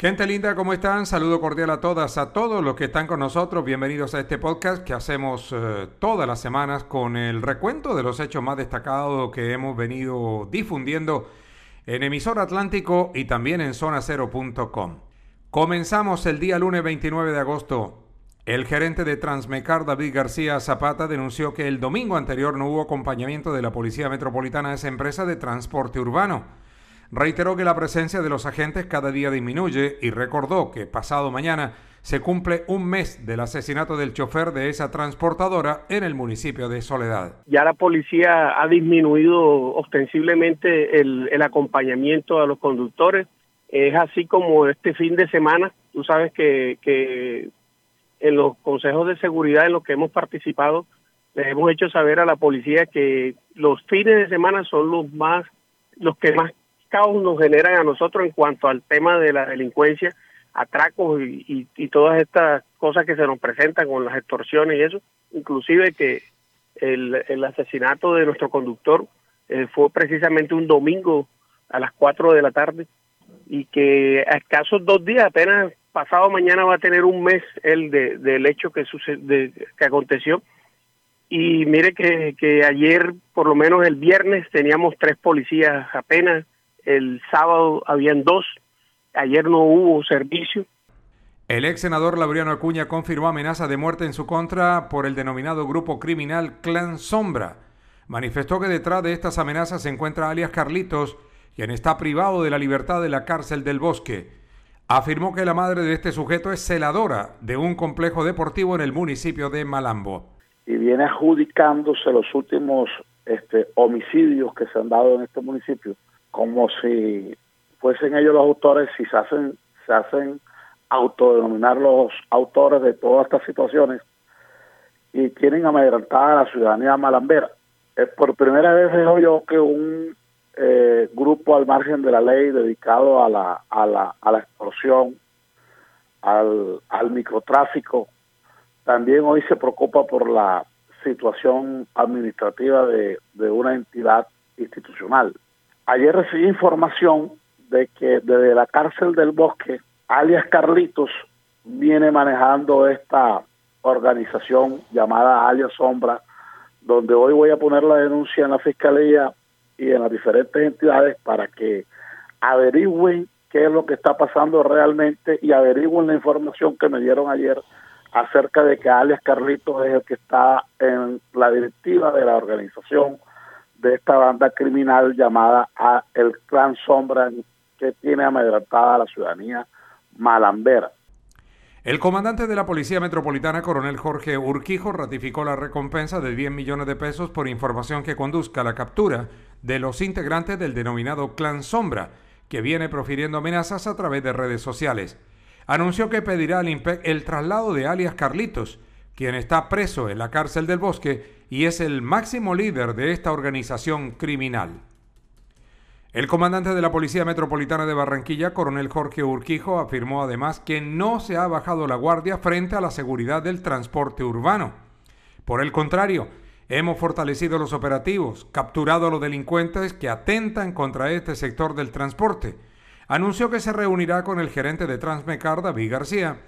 Gente linda, ¿cómo están? Saludo cordial a todas, a todos los que están con nosotros. Bienvenidos a este podcast que hacemos eh, todas las semanas con el recuento de los hechos más destacados que hemos venido difundiendo en Emisor Atlántico y también en zonacero.com. Comenzamos el día lunes 29 de agosto. El gerente de Transmecar, David García Zapata, denunció que el domingo anterior no hubo acompañamiento de la Policía Metropolitana a esa empresa de transporte urbano reiteró que la presencia de los agentes cada día disminuye y recordó que pasado mañana se cumple un mes del asesinato del chofer de esa transportadora en el municipio de Soledad. Ya la policía ha disminuido ostensiblemente el, acompañamiento a los conductores. Es así como este fin de semana, tú sabes que, que en los consejos de seguridad en los que hemos participado, les hemos hecho saber a la policía que los fines de semana son los más los que más caos nos generan a nosotros en cuanto al tema de la delincuencia, atracos y, todas estas cosas que se nos presentan con las extorsiones y eso, inclusive que el, asesinato de nuestro conductor eh, fue precisamente un domingo a las 4 de la tarde y que a escasos dos días, apenas pasado mañana va a tener un mes el de, del hecho que, sucede, que aconteció. Y mire que, que ayer, por lo menos el viernes, teníamos tres policías apenas el sábado habían dos, ayer no hubo servicio. El ex senador Laureano Acuña confirmó amenaza de muerte en su contra por el denominado grupo criminal Clan Sombra. Manifestó que detrás de estas amenazas se encuentra alias Carlitos, quien está privado de la libertad de la cárcel del bosque. Afirmó que la madre de este sujeto es celadora de un complejo deportivo en el municipio de Malambo. Y viene adjudicándose los últimos este, homicidios que se han dado en este municipio como si fuesen ellos los autores, si se hacen, se hacen autodenominar los autores de todas estas situaciones y quieren amedrentar a la ciudadanía malambera. Es por primera vez veo yo que un eh, grupo al margen de la ley dedicado a la, a la, a la extorsión, al, al microtráfico, también hoy se preocupa por la situación administrativa de, de una entidad institucional. Ayer recibí información de que desde la cárcel del bosque, alias Carlitos, viene manejando esta organización llamada alias Sombra, donde hoy voy a poner la denuncia en la fiscalía y en las diferentes entidades para que averigüen qué es lo que está pasando realmente y averigüen la información que me dieron ayer acerca de que alias Carlitos es el que está en la directiva de la organización de esta banda criminal llamada el Clan Sombra que tiene amedrentada a la ciudadanía malambera. El comandante de la Policía Metropolitana, coronel Jorge Urquijo, ratificó la recompensa de 10 millones de pesos por información que conduzca a la captura de los integrantes del denominado Clan Sombra, que viene profiriendo amenazas a través de redes sociales. Anunció que pedirá al IMPEC el traslado de alias Carlitos, quien está preso en la cárcel del bosque y es el máximo líder de esta organización criminal. El comandante de la Policía Metropolitana de Barranquilla, coronel Jorge Urquijo, afirmó además que no se ha bajado la guardia frente a la seguridad del transporte urbano. Por el contrario, hemos fortalecido los operativos, capturado a los delincuentes que atentan contra este sector del transporte. Anunció que se reunirá con el gerente de Transmecar, David García,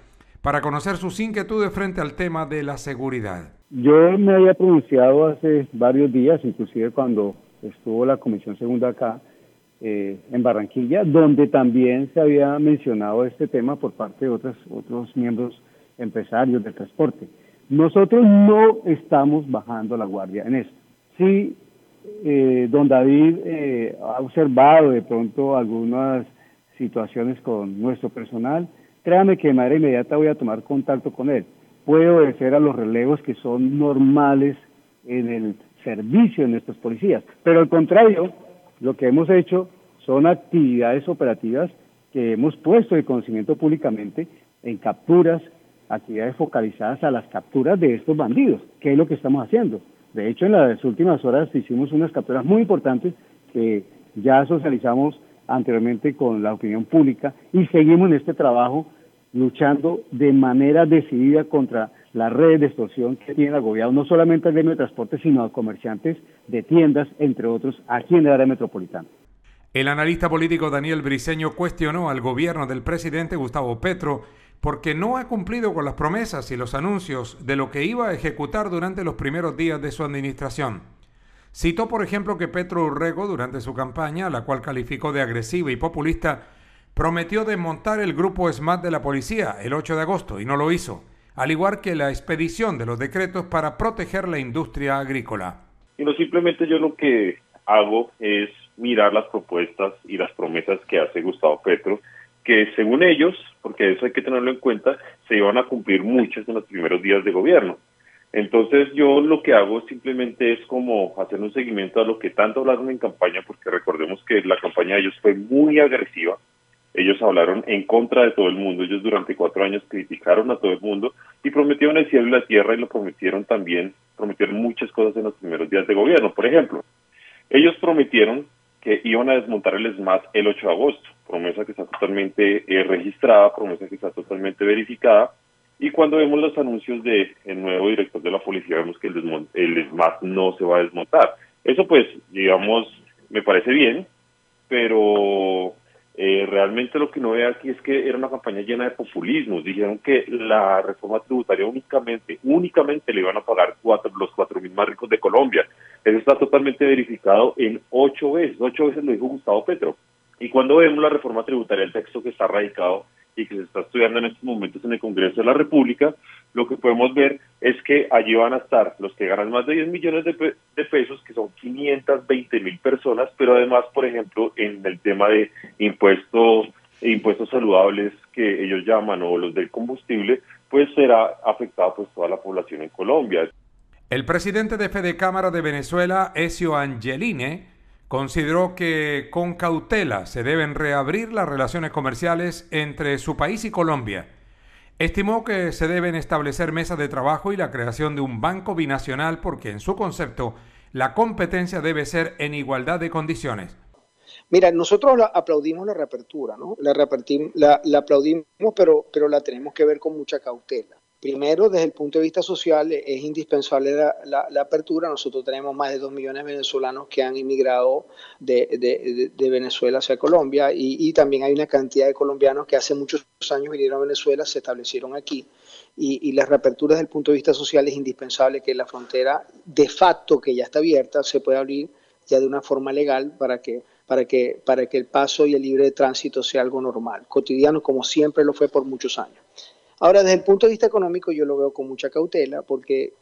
para conocer sus inquietudes frente al tema de la seguridad. Yo me había pronunciado hace varios días, inclusive cuando estuvo la Comisión Segunda acá eh, en Barranquilla, donde también se había mencionado este tema por parte de otros, otros miembros empresarios del transporte. Nosotros no estamos bajando la guardia en esto. Sí, eh, don David eh, ha observado de pronto algunas situaciones con nuestro personal, Créame que de manera inmediata voy a tomar contacto con él. Puede obedecer a los relevos que son normales en el servicio de nuestros policías. Pero al contrario, lo que hemos hecho son actividades operativas que hemos puesto de conocimiento públicamente en capturas, actividades focalizadas a las capturas de estos bandidos, que es lo que estamos haciendo. De hecho, en las últimas horas hicimos unas capturas muy importantes que ya socializamos anteriormente con la opinión pública y seguimos en este trabajo luchando de manera decidida contra las redes de extorsión que tiene el gobierno, no solamente al gremio de transporte, sino a comerciantes de tiendas, entre otros, aquí en el área metropolitana. El analista político Daniel Briceño cuestionó al gobierno del presidente Gustavo Petro porque no ha cumplido con las promesas y los anuncios de lo que iba a ejecutar durante los primeros días de su administración. Citó, por ejemplo, que Petro Urrego, durante su campaña, la cual calificó de agresiva y populista, prometió desmontar el grupo SMAT de la policía el 8 de agosto y no lo hizo, al igual que la expedición de los decretos para proteger la industria agrícola. Y no simplemente yo lo que hago es mirar las propuestas y las promesas que hace Gustavo Petro que según ellos, porque eso hay que tenerlo en cuenta, se iban a cumplir muchos en los primeros días de gobierno. Entonces yo lo que hago simplemente es como hacer un seguimiento a lo que tanto hablaron en campaña, porque recordemos que la campaña de ellos fue muy agresiva. Ellos hablaron en contra de todo el mundo. Ellos durante cuatro años criticaron a todo el mundo y prometieron el cielo y la tierra y lo prometieron también, prometieron muchas cosas en los primeros días de gobierno. Por ejemplo, ellos prometieron que iban a desmontar el SMAT el 8 de agosto, promesa que está totalmente eh, registrada, promesa que está totalmente verificada, y cuando vemos los anuncios de el nuevo director de la policía, vemos que el, el SMAT no se va a desmontar. Eso pues, digamos, me parece bien, pero eh, realmente lo que no ve aquí es que era una campaña llena de populismo. Dijeron que la reforma tributaria únicamente, únicamente le iban a pagar cuatro, los cuatro mil más ricos de Colombia. Eso está totalmente verificado en ocho veces. Ocho veces lo dijo Gustavo Petro. Y cuando vemos la reforma tributaria, el texto que está radicado y que se está estudiando en estos momentos en el Congreso de la República, lo que podemos ver es que allí van a estar los que ganan más de 10 millones de, de pesos, que son 520 mil personas, pero además, por ejemplo, en el tema de impuestos, impuestos saludables que ellos llaman o los del combustible, pues será afectada pues toda la población en Colombia. El presidente de Fede Cámara de Venezuela, Ezio Angeline, consideró que con cautela se deben reabrir las relaciones comerciales entre su país y Colombia. Estimó que se deben establecer mesas de trabajo y la creación de un banco binacional porque en su concepto la competencia debe ser en igualdad de condiciones. Mira, nosotros aplaudimos la reapertura, ¿no? La, la, la aplaudimos, pero, pero la tenemos que ver con mucha cautela. Primero, desde el punto de vista social, es indispensable la, apertura. Nosotros tenemos más de dos millones de venezolanos que han inmigrado de, Venezuela hacia Colombia y, también hay una cantidad de colombianos que hace muchos años vinieron a Venezuela, se establecieron aquí. Y, y la reapertura desde el punto de vista social es indispensable que la frontera, de facto, que ya está abierta, se pueda abrir ya de una forma legal para que para que, para que el paso y el libre tránsito sea algo normal, cotidiano, como siempre lo fue por muchos años. Ahora, desde el punto de vista económico, yo lo veo con mucha cautela porque,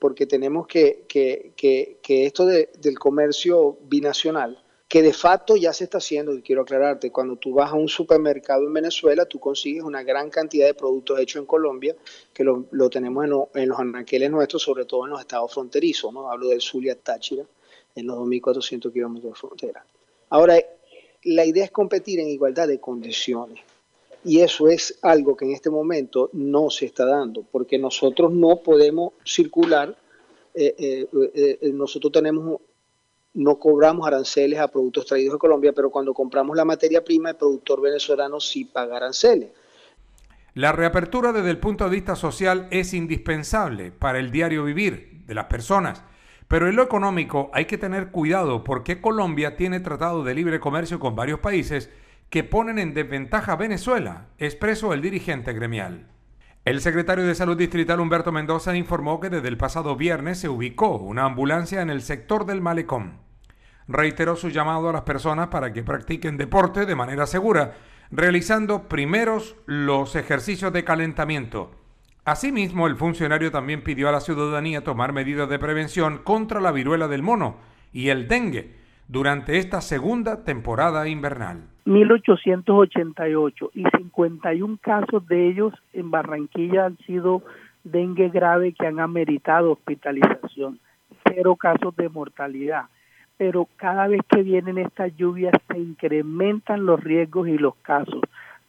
porque tenemos que, que, que, esto del comercio binacional, que de facto ya se está haciendo, y quiero aclararte, cuando tú vas a un supermercado en Venezuela, tú consigues una gran cantidad de productos hechos en Colombia, que lo, lo tenemos en, en, los anaqueles nuestros, sobre todo en los estados fronterizos, ¿no? Hablo del Zulia Táchira, en los 2.400 kilómetros de frontera. Ahora, la idea es competir en igualdad de condiciones. Y eso es algo que en este momento no se está dando, porque nosotros no podemos circular, eh, eh, eh, nosotros tenemos, no cobramos aranceles a productos traídos de Colombia, pero cuando compramos la materia prima, el productor venezolano sí paga aranceles. La reapertura desde el punto de vista social es indispensable para el diario vivir de las personas. Pero en lo económico hay que tener cuidado porque Colombia tiene tratado de libre comercio con varios países que ponen en desventaja a Venezuela, expresó el dirigente gremial. El secretario de Salud Distrital Humberto Mendoza informó que desde el pasado viernes se ubicó una ambulancia en el sector del malecón. Reiteró su llamado a las personas para que practiquen deporte de manera segura, realizando primeros los ejercicios de calentamiento. Asimismo, el funcionario también pidió a la ciudadanía tomar medidas de prevención contra la viruela del mono y el dengue durante esta segunda temporada invernal. 1888 y 51 casos de ellos en Barranquilla han sido dengue grave que han ameritado hospitalización, cero casos de mortalidad. pero cada vez que vienen estas lluvias se incrementan los riesgos y los casos.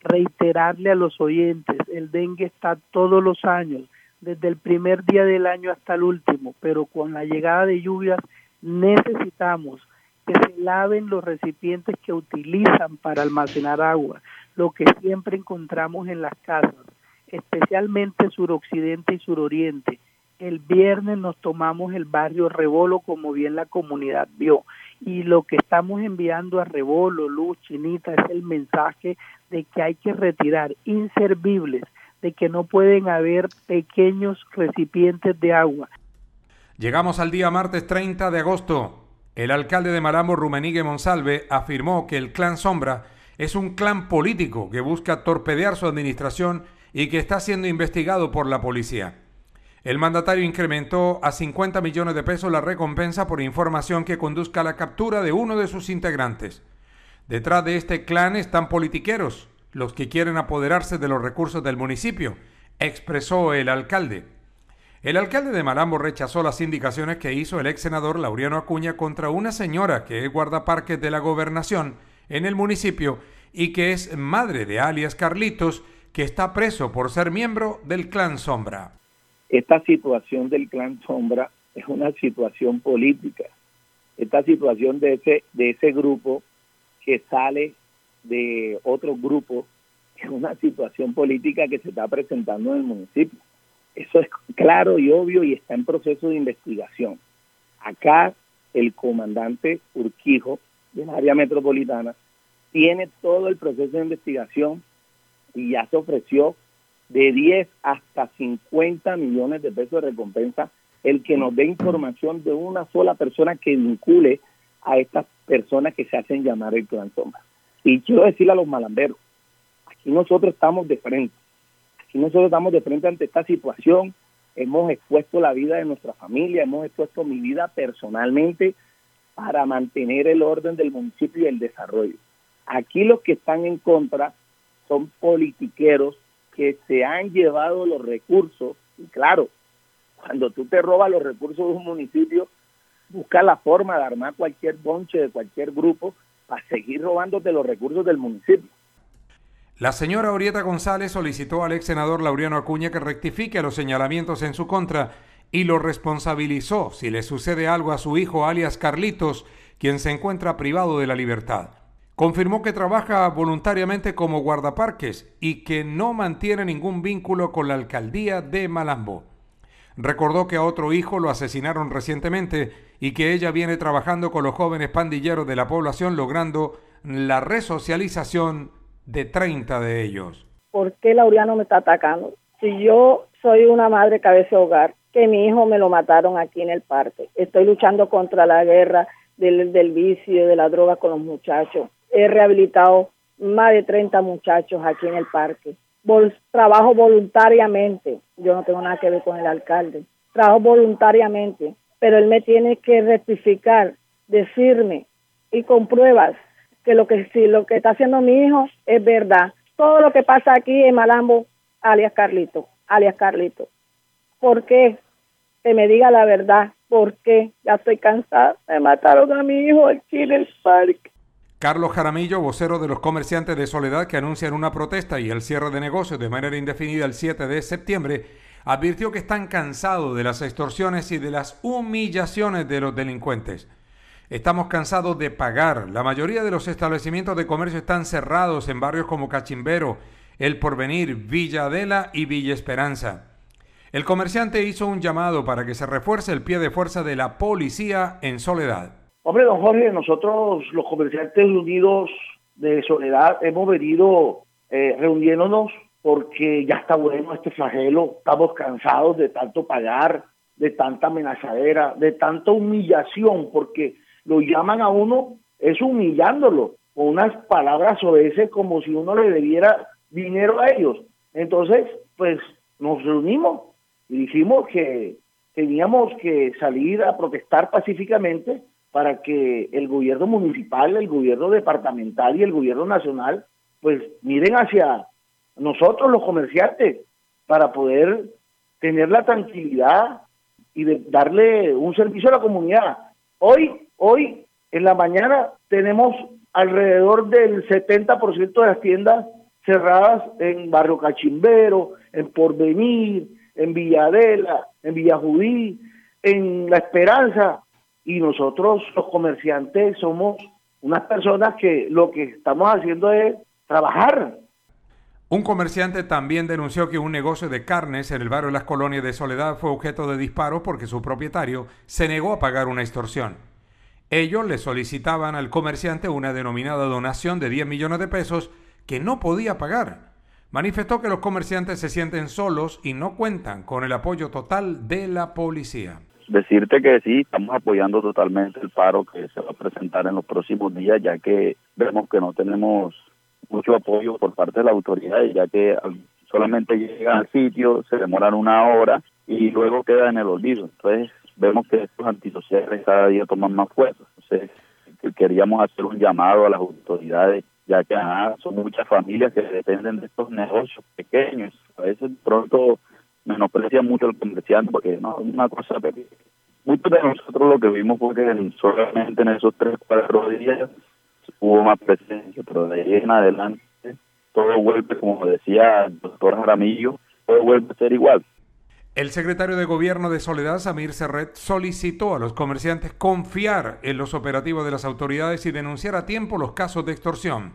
Reiterarle a los oyentes, el dengue está todos los años, desde el primer día del año hasta el último, pero con la llegada de lluvias necesitamos que se laven los recipientes que utilizan para almacenar agua, lo que siempre encontramos en las casas, especialmente suroccidente y suroriente, el viernes nos tomamos el barrio Rebolo, como bien la comunidad vio. Y lo que estamos enviando a Rebolo, Luz, Chinita, es el mensaje de que hay que retirar inservibles, de que no pueden haber pequeños recipientes de agua. Llegamos al día martes 30 de agosto. El alcalde de Malambo, Rumenigue Monsalve, afirmó que el clan Sombra es un clan político que busca torpedear su administración y que está siendo investigado por la policía. El mandatario incrementó a 50 millones de pesos la recompensa por información que conduzca a la captura de uno de sus integrantes. Detrás de este clan están politiqueros, los que quieren apoderarse de los recursos del municipio, expresó el alcalde. El alcalde de Malambo rechazó las indicaciones que hizo el ex senador Laureano Acuña contra una señora que es guardaparques de la gobernación en el municipio y que es madre de alias Carlitos, que está preso por ser miembro del clan Sombra. Esta situación del clan Sombra es una situación política. Esta situación de ese, de ese grupo que sale de otro grupo es una situación política que se está presentando en el municipio. Eso es claro y obvio y está en proceso de investigación. Acá el comandante Urquijo del área metropolitana tiene todo el proceso de investigación y ya se ofreció de 10 hasta 50 millones de pesos de recompensa el que nos dé información de una sola persona que vincule a estas personas que se hacen llamar el clan sombra. Y quiero decirle a los malamberos, aquí nosotros estamos de frente, aquí nosotros estamos de frente ante esta situación, hemos expuesto la vida de nuestra familia, hemos expuesto mi vida personalmente para mantener el orden del municipio y el desarrollo. Aquí los que están en contra son politiqueros que se han llevado los recursos, y claro, cuando tú te robas los recursos de un municipio, busca la forma de armar cualquier bonche de cualquier grupo para seguir robándote los recursos del municipio. La señora Orieta González solicitó al ex senador Laureano Acuña que rectifique los señalamientos en su contra y lo responsabilizó si le sucede algo a su hijo alias Carlitos, quien se encuentra privado de la libertad confirmó que trabaja voluntariamente como guardaparques y que no mantiene ningún vínculo con la alcaldía de Malambo. Recordó que a otro hijo lo asesinaron recientemente y que ella viene trabajando con los jóvenes pandilleros de la población logrando la resocialización de 30 de ellos. ¿Por qué Laureano me está atacando? Si yo soy una madre cabeza hogar, que mi hijo me lo mataron aquí en el parque. Estoy luchando contra la guerra del, del vicio, de la droga con los muchachos he rehabilitado más de 30 muchachos aquí en el parque. trabajo voluntariamente, yo no tengo nada que ver con el alcalde, trabajo voluntariamente, pero él me tiene que rectificar, decirme y con pruebas que lo que si lo que está haciendo mi hijo es verdad. Todo lo que pasa aquí en Malambo, alias Carlito, alias Carlito. ¿Por qué? Que me diga la verdad. ¿Por qué? Ya estoy cansada. Me mataron a mi hijo aquí en el parque. Carlos Jaramillo, vocero de los comerciantes de Soledad que anuncian una protesta y el cierre de negocios de manera indefinida el 7 de septiembre, advirtió que están cansados de las extorsiones y de las humillaciones de los delincuentes. Estamos cansados de pagar. La mayoría de los establecimientos de comercio están cerrados en barrios como Cachimbero, El Porvenir, Villa Adela y Villa Esperanza. El comerciante hizo un llamado para que se refuerce el pie de fuerza de la policía en Soledad. Hombre, don Jorge, nosotros los comerciantes unidos de Soledad hemos venido eh, reuniéndonos porque ya está bueno este flagelo, estamos cansados de tanto pagar, de tanta amenazadera, de tanta humillación, porque lo llaman a uno, es humillándolo, con unas palabras veces como si uno le debiera dinero a ellos. Entonces, pues nos reunimos y dijimos que teníamos que salir a protestar pacíficamente para que el gobierno municipal, el gobierno departamental y el gobierno nacional, pues miren hacia nosotros los comerciantes para poder tener la tranquilidad y darle un servicio a la comunidad. Hoy, hoy En la mañana tenemos alrededor del 70% de las tiendas cerradas en Barrio Cachimbero, en Porvenir, en Villadela, en Villajudí, en La Esperanza. Y nosotros los comerciantes somos unas personas que lo que estamos haciendo es trabajar. Un comerciante también denunció que un negocio de carnes en el barrio de las colonias de Soledad fue objeto de disparos porque su propietario se negó a pagar una extorsión. Ellos le solicitaban al comerciante una denominada donación de 10 millones de pesos que no podía pagar. Manifestó que los comerciantes se sienten solos y no cuentan con el apoyo total de la policía. Decirte que sí, estamos apoyando totalmente el paro que se va a presentar en los próximos días, ya que vemos que no tenemos mucho apoyo por parte de la autoridad, ya que solamente llegan al sitio, se demoran una hora y luego queda en el olvido. Entonces, vemos que estos antisociales cada día toman más fuerza. Entonces, queríamos hacer un llamado a las autoridades, ya que son muchas familias que dependen de estos negocios pequeños. A veces pronto menosprecian mucho el comerciante porque no es una cosa pequeña. Muchos de nosotros lo que vimos fue que solamente en esos tres, cuatro días hubo más presencia, pero de ahí en adelante todo vuelve, como decía el doctor Jaramillo, todo vuelve a ser igual. El secretario de Gobierno de Soledad, Samir Serret, solicitó a los comerciantes confiar en los operativos de las autoridades y denunciar a tiempo los casos de extorsión.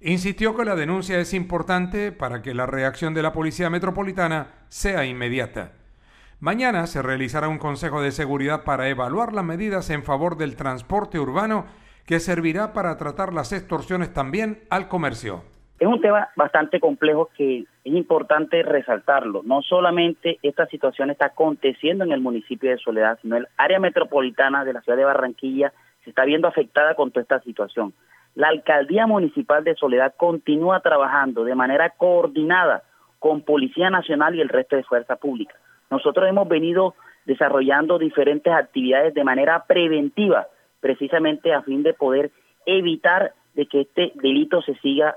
Insistió que la denuncia es importante para que la reacción de la Policía Metropolitana sea inmediata. Mañana se realizará un Consejo de Seguridad para evaluar las medidas en favor del transporte urbano que servirá para tratar las extorsiones también al comercio. Es un tema bastante complejo que es importante resaltarlo. No solamente esta situación está aconteciendo en el municipio de Soledad, sino el área metropolitana de la ciudad de Barranquilla se está viendo afectada con toda esta situación. La alcaldía municipal de Soledad continúa trabajando de manera coordinada con Policía Nacional y el resto de fuerza pública. Nosotros hemos venido desarrollando diferentes actividades de manera preventiva precisamente a fin de poder evitar de que este delito se siga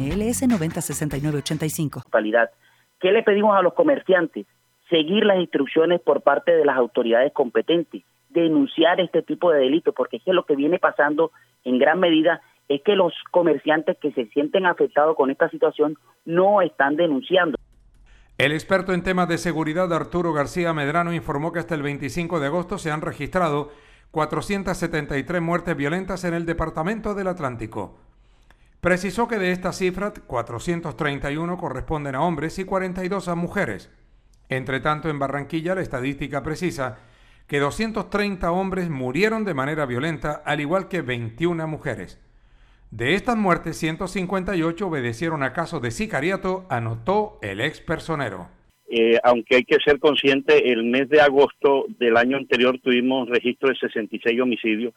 MLS 906985. ¿Qué le pedimos a los comerciantes? Seguir las instrucciones por parte de las autoridades competentes, denunciar este tipo de delitos, porque es que lo que viene pasando en gran medida es que los comerciantes que se sienten afectados con esta situación no están denunciando. El experto en temas de seguridad Arturo García Medrano informó que hasta el 25 de agosto se han registrado 473 muertes violentas en el Departamento del Atlántico. Precisó que de esta cifra, 431 corresponden a hombres y 42 a mujeres. Entre tanto, en Barranquilla la estadística precisa que 230 hombres murieron de manera violenta, al igual que 21 mujeres. De estas muertes, 158 obedecieron a casos de sicariato, anotó el ex personero. Eh, aunque hay que ser consciente, el mes de agosto del año anterior tuvimos registro de 66 homicidios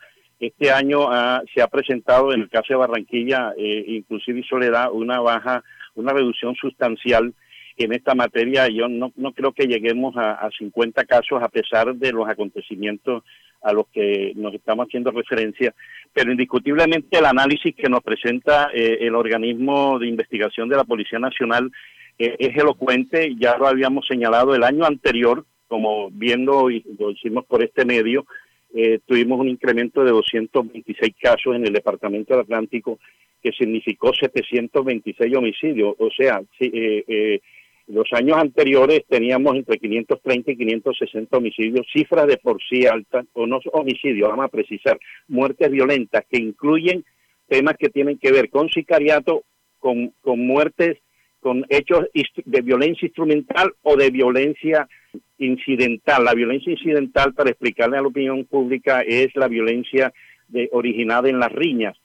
este año se ha presentado en el caso de Barranquilla, eh, inclusive Soledad, una baja, una reducción sustancial en esta materia. Yo no, creo que lleguemos a, a 50 casos a pesar de los acontecimientos a los que nos estamos haciendo referencia, pero indiscutiblemente el análisis que nos presenta eh, el organismo de investigación de la Policía Nacional eh, es elocuente, ya lo habíamos señalado el año anterior, como viendo y lo hicimos por este medio, eh, tuvimos un incremento de 226 casos en el Departamento del Atlántico, que significó 726 homicidios. O sea, eh, eh, los años anteriores teníamos entre 530 y 560 homicidios, cifras de por sí altas, o no homicidios, vamos a precisar, muertes violentas que incluyen temas que tienen que ver con sicariato, con, con muertes, con hechos de violencia instrumental o de violencia incidental. La violencia incidental, para explicarle a la opinión pública, es la violencia originada en las riñas.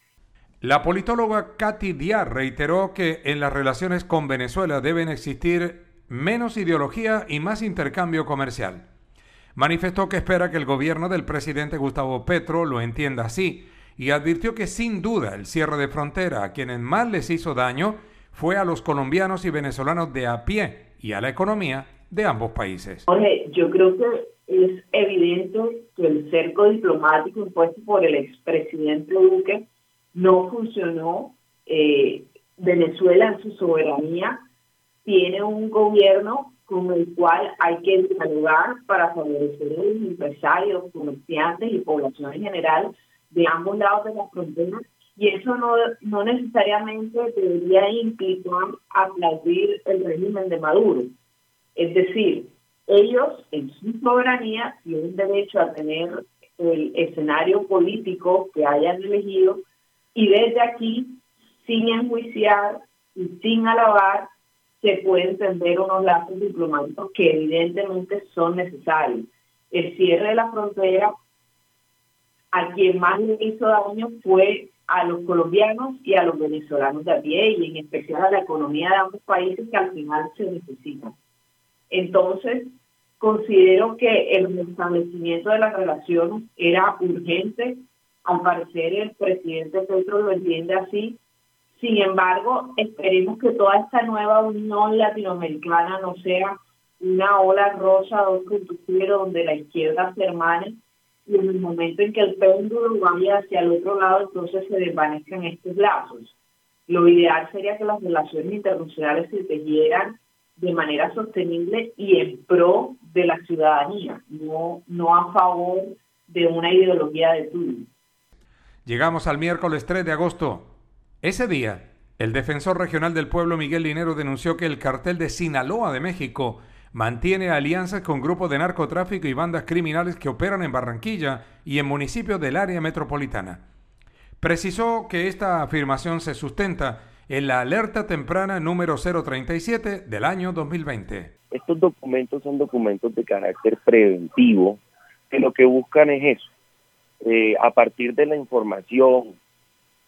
La politóloga Katy Díaz reiteró que en las relaciones con Venezuela deben existir menos ideología y más intercambio comercial. Manifestó que espera que el gobierno del presidente Gustavo Petro lo entienda así, y advirtió que sin duda el cierre de frontera a quienes más les hizo daño fue a los colombianos y venezolanos de a pie y a la economía de ambos países. Jorge, yo creo que es evidente que el cerco diplomático impuesto por el expresidente Duque no funcionó. Eh, Venezuela en su soberanía tiene un gobierno con el cual hay que dialogar para favorecer a los empresarios, comerciantes y población en general de ambos lados de la frontera y eso no, no necesariamente debería implicar aplaudir el régimen de Maduro. Es decir, ellos en su soberanía tienen derecho a tener el escenario político que hayan elegido y desde aquí, sin enjuiciar y sin alabar, se pueden tender unos lazos diplomáticos que evidentemente son necesarios. El cierre de la frontera a quien más le hizo daño fue a los colombianos y a los venezolanos de a pie y en especial a la economía de ambos países que al final se necesitan. Entonces, considero que el restablecimiento de las relaciones era urgente. Al parecer el presidente Petro lo entiende así. Sin embargo, esperemos que toda esta nueva unión latinoamericana no sea una ola rosa 2.0 donde la izquierda se y en el momento en que el péndulo vaya hacia el otro lado, entonces se desvanezcan estos lazos. Lo ideal sería que las relaciones internacionales se tejieran de manera sostenible y en pro de la ciudadanía, no, no a favor de una ideología de turno. Llegamos al miércoles 3 de agosto. Ese día, el defensor regional del pueblo Miguel Linero denunció que el cartel de Sinaloa de México mantiene alianzas con grupos de narcotráfico y bandas criminales que operan en Barranquilla y en municipios del área metropolitana. Precisó que esta afirmación se sustenta en la alerta temprana número 037 del año 2020. Estos documentos son documentos de carácter preventivo que lo que buscan es eso, eh, a partir de la información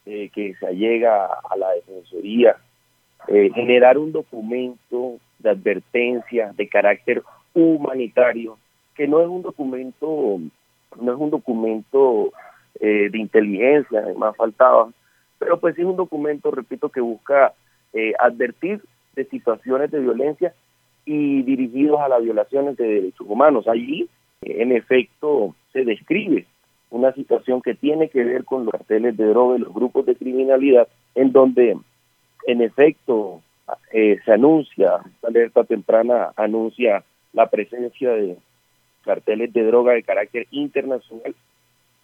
eh, que se llega a la Defensoría, eh, generar un documento de advertencia de carácter humanitario, que no es un documento, no es un documento eh, de inteligencia, además faltaba, pero pues es un documento, repito, que busca eh, advertir de situaciones de violencia y dirigidos a las violaciones de derechos humanos. Allí, en efecto, se describe una situación que tiene que ver con los carteles de droga y los grupos de criminalidad, en donde, en efecto, eh, se anuncia, esta alerta temprana anuncia la presencia de carteles de droga de carácter internacional,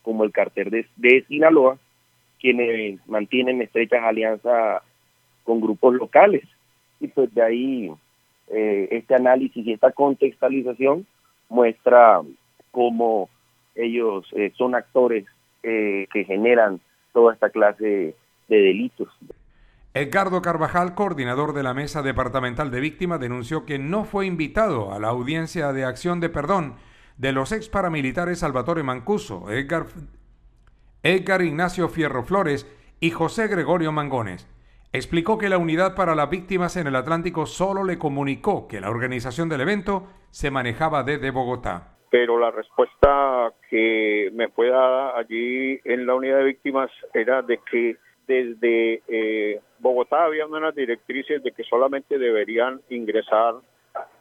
como el cartel de, de Sinaloa, quienes mantienen estrechas alianzas con grupos locales. Y pues de ahí eh, este análisis y esta contextualización muestra cómo ellos eh, son actores que generan toda esta clase de delitos. Edgardo Carvajal, coordinador de la Mesa Departamental de Víctimas, denunció que no fue invitado a la audiencia de acción de perdón de los ex paramilitares Salvatore Mancuso, Edgar, Edgar Ignacio Fierro Flores y José Gregorio Mangones. Explicó que la Unidad para las Víctimas en el Atlántico solo le comunicó que la organización del evento se manejaba desde Bogotá. Pero la respuesta que me fue dada allí en la Unidad de Víctimas era de que desde eh, Bogotá había unas directrices de que solamente deberían ingresar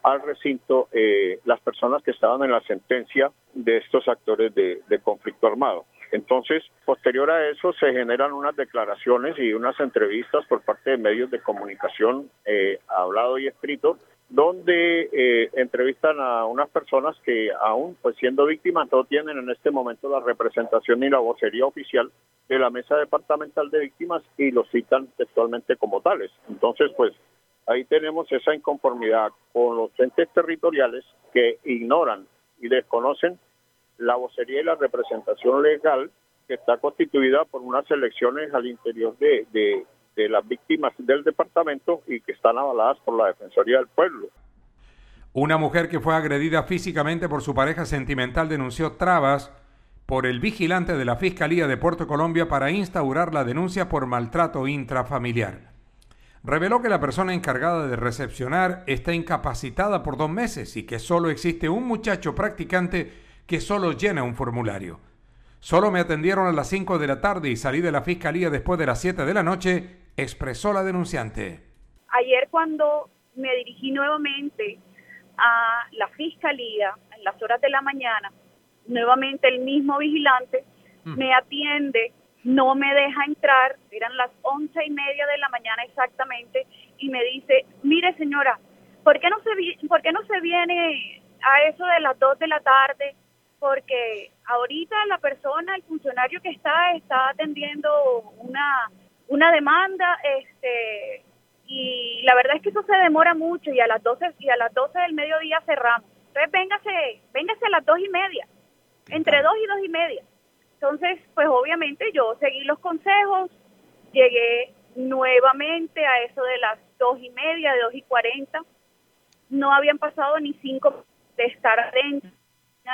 al recinto eh, las personas que estaban en la sentencia de estos actores de, conflicto armado. Entonces, posterior a eso, se generan unas declaraciones y unas entrevistas por parte de medios de comunicación eh, hablado y escrito donde eh, entrevistan a unas personas que aún pues siendo víctimas no tienen en este momento la representación ni la vocería oficial de la mesa departamental de víctimas y los citan textualmente como tales. Entonces pues ahí tenemos esa inconformidad con los entes territoriales que ignoran y desconocen la vocería y la representación legal que está constituida por unas elecciones al interior de, de, de las víctimas del departamento y que están avaladas por la Defensoría del Pueblo. Una mujer que fue agredida físicamente por su pareja sentimental denunció trabas por el vigilante de la Fiscalía de Puerto Colombia para instaurar la denuncia por maltrato intrafamiliar. Reveló que la persona encargada de recepcionar está incapacitada por dos meses y que solo existe un muchacho practicante que solo llena un formulario. Solo me atendieron a las 5 de la tarde y salí de la fiscalía después de las 7 de la noche, expresó la denunciante. Ayer cuando me dirigí nuevamente a la fiscalía en las horas de la mañana, nuevamente el mismo vigilante mm. me atiende, no me deja entrar, eran las once y media de la mañana exactamente, y me dice, mire señora, ¿por qué no se, por qué no se viene a eso de las dos de la tarde? Porque ahorita la persona, el funcionario que está, está atendiendo una, una demanda, este, y la verdad es que eso se demora mucho y a las 12 y a las 12 del mediodía cerramos. Entonces véngase, véngase a las dos y media, entre dos y dos y media. Entonces, pues obviamente yo seguí los consejos, llegué nuevamente a eso de las dos y media, de dos y cuarenta. No habían pasado ni cinco de estar adentro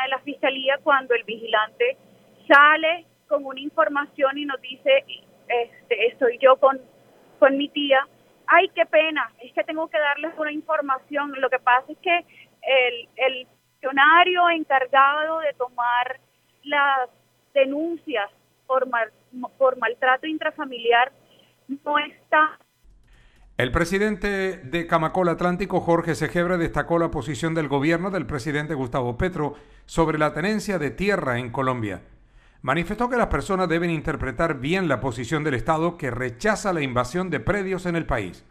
de la fiscalía cuando el vigilante sale con una información y nos dice, este, estoy yo con, con mi tía, ay, qué pena, es que tengo que darles una información. Lo que pasa es que el, el funcionario encargado de tomar las denuncias por, por maltrato intrafamiliar no está. El presidente de Camacol Atlántico, Jorge Segebra, destacó la posición del gobierno del presidente Gustavo Petro sobre la tenencia de tierra en Colombia. Manifestó que las personas deben interpretar bien la posición del Estado que rechaza la invasión de predios en el país.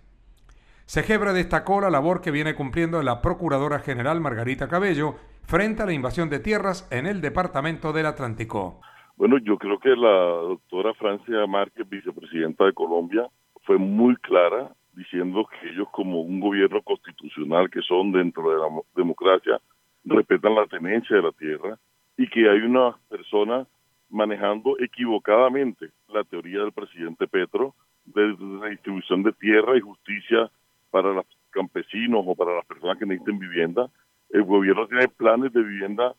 Segebra destacó la labor que viene cumpliendo la Procuradora General Margarita Cabello frente a la invasión de tierras en el Departamento del Atlántico. Bueno, yo creo que la doctora Francia Márquez, vicepresidenta de Colombia, fue muy clara diciendo que ellos como un gobierno constitucional que son dentro de la democracia, respetan la tenencia de la tierra y que hay unas personas manejando equivocadamente la teoría del presidente Petro de redistribución de tierra y justicia para los campesinos o para las personas que necesiten vivienda. El gobierno tiene planes de vivienda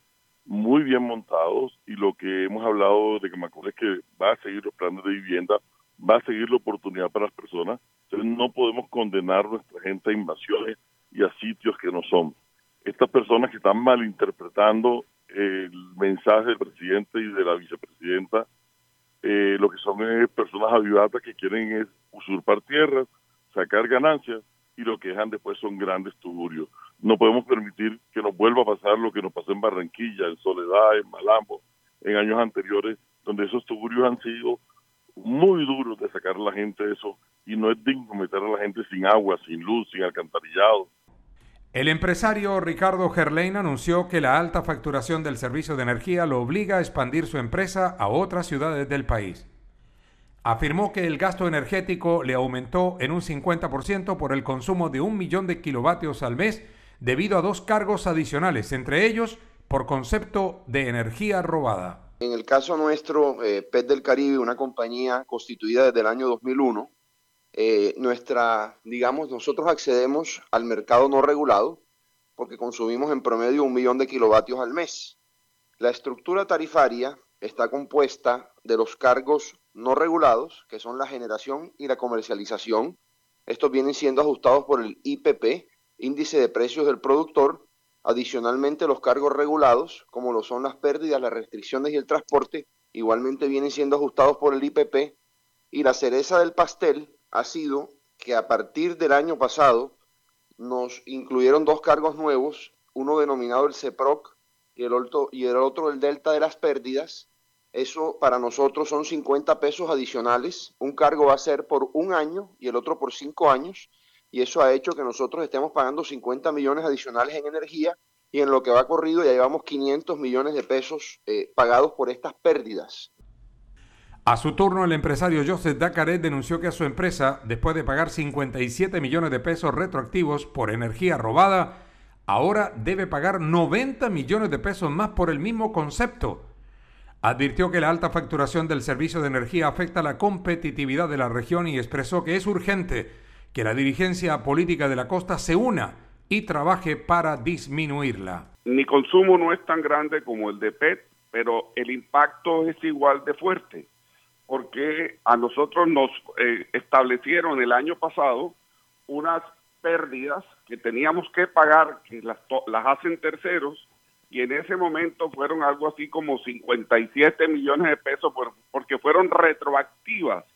muy bien montados y lo que hemos hablado de acuerdo es que va a seguir los planes de vivienda, va a seguir la oportunidad para las personas. Entonces no podemos condenar a nuestra gente a invasiones y a sitios que no son. Estas personas que están malinterpretando el mensaje del presidente y de la vicepresidenta, eh, lo que son es personas avivadas que quieren es usurpar tierras, sacar ganancias y lo que dejan después son grandes tuburios. No podemos permitir que nos vuelva a pasar lo que nos pasó en Barranquilla, en Soledad, en Malambo, en años anteriores, donde esos tuburios han sido muy duros de sacar a la gente eso y no es digno meter a la gente sin agua, sin luz, sin alcantarillado. El empresario Ricardo Gerlein anunció que la alta facturación del servicio de energía lo obliga a expandir su empresa a otras ciudades del país afirmó que el gasto energético le aumentó en un 50% por el consumo de un millón de kilovatios al mes debido a dos cargos adicionales, entre ellos por concepto de energía robada. En el caso nuestro, eh, PET del Caribe, una compañía constituida desde el año 2001, eh, nuestra, digamos, nosotros accedemos al mercado no regulado porque consumimos en promedio un millón de kilovatios al mes. La estructura tarifaria está compuesta de los cargos no regulados, que son la generación y la comercialización. Estos vienen siendo ajustados por el IPP, índice de precios del productor. Adicionalmente, los cargos regulados, como lo son las pérdidas, las restricciones y el transporte, igualmente vienen siendo ajustados por el IPP. Y la cereza del pastel ha sido que a partir del año pasado nos incluyeron dos cargos nuevos, uno denominado el CEPROC y el otro, y el otro el Delta de las Pérdidas, eso para nosotros son 50 pesos adicionales. Un cargo va a ser por un año y el otro por cinco años. Y eso ha hecho que nosotros estemos pagando 50 millones adicionales en energía y en lo que va corrido ya llevamos 500 millones de pesos eh, pagados por estas pérdidas. A su turno, el empresario Joseph Dacaret denunció que a su empresa, después de pagar 57 millones de pesos retroactivos por energía robada, ahora debe pagar 90 millones de pesos más por el mismo concepto Advirtió que la alta facturación del servicio de energía afecta la competitividad de la región y expresó que es urgente que la dirigencia política de la costa se una y trabaje para disminuirla. Mi consumo no es tan grande como el de PET, pero el impacto es igual de fuerte, porque a nosotros nos eh, establecieron el año pasado unas pérdidas que teníamos que pagar, que las, las hacen terceros, y en ese momento fueron algo así como 57 millones de pesos porque fueron retroactivas.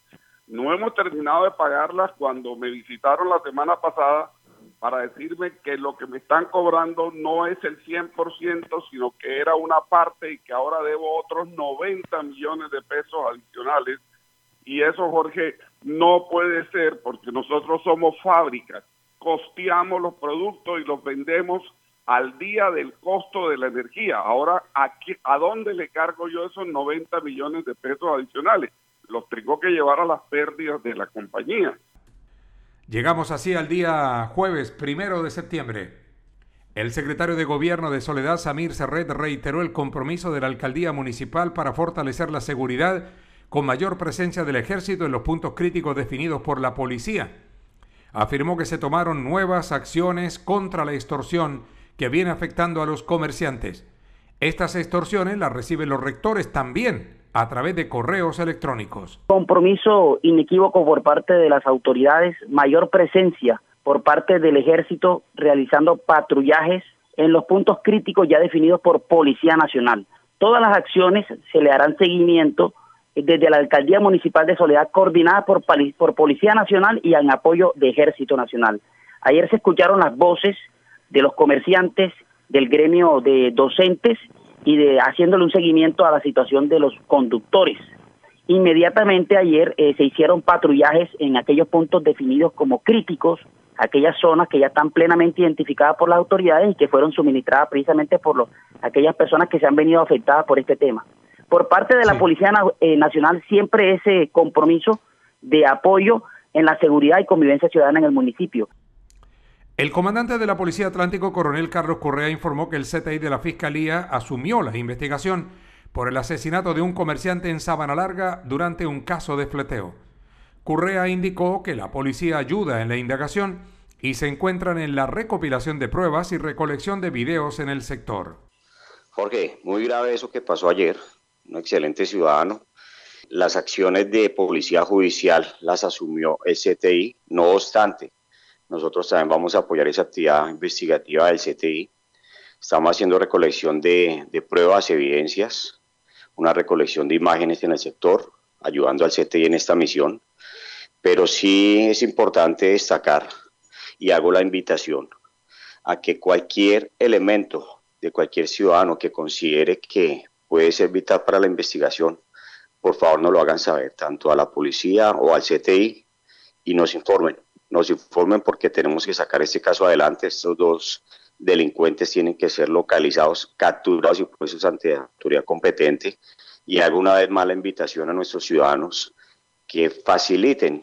No hemos terminado de pagarlas cuando me visitaron la semana pasada para decirme que lo que me están cobrando no es el 100%, sino que era una parte y que ahora debo otros 90 millones de pesos adicionales. Y eso, Jorge, no puede ser porque nosotros somos fábricas, costeamos los productos y los vendemos al día del costo de la energía. Ahora, ¿a, ¿a dónde le cargo yo esos 90 millones de pesos adicionales? Los tengo que llevar a las pérdidas de la compañía. Llegamos así al día jueves primero de septiembre. El secretario de Gobierno de Soledad, Samir Serret, reiteró el compromiso de la alcaldía municipal para fortalecer la seguridad con mayor presencia del ejército en los puntos críticos definidos por la policía. Afirmó que se tomaron nuevas acciones contra la extorsión que viene afectando a los comerciantes. Estas extorsiones las reciben los rectores también a través de correos electrónicos. Compromiso inequívoco por parte de las autoridades, mayor presencia por parte del ejército realizando patrullajes en los puntos críticos ya definidos por Policía Nacional. Todas las acciones se le harán seguimiento desde la Alcaldía Municipal de Soledad coordinada por, por Policía Nacional y en apoyo de Ejército Nacional. Ayer se escucharon las voces de los comerciantes, del gremio de docentes y de haciéndole un seguimiento a la situación de los conductores. Inmediatamente ayer eh, se hicieron patrullajes en aquellos puntos definidos como críticos, aquellas zonas que ya están plenamente identificadas por las autoridades y que fueron suministradas precisamente por los, aquellas personas que se han venido afectadas por este tema. Por parte de la Policía eh, Nacional siempre ese compromiso de apoyo en la seguridad y convivencia ciudadana en el municipio. El comandante de la Policía Atlántico, coronel Carlos Correa, informó que el CTI de la Fiscalía asumió la investigación por el asesinato de un comerciante en Sabana Larga durante un caso de fleteo. Correa indicó que la policía ayuda en la indagación y se encuentran en la recopilación de pruebas y recolección de videos en el sector. Jorge, muy grave eso que pasó ayer. Un excelente ciudadano. Las acciones de policía judicial las asumió el CTI. No obstante, nosotros también vamos a apoyar esa actividad investigativa del CTI. Estamos haciendo recolección de, pruebas, evidencias, una recolección de imágenes en el sector, ayudando al CTI en esta misión. Pero sí es importante destacar y hago la invitación a que cualquier elemento de cualquier ciudadano que considere que puede ser vital para la investigación, por favor no lo hagan saber tanto a la policía o al CTI y nos informen nos informen porque tenemos que sacar este caso adelante. Estos dos delincuentes tienen que ser localizados, capturados y puestos ante la autoridad competente. Y hago una vez más la invitación a nuestros ciudadanos que faciliten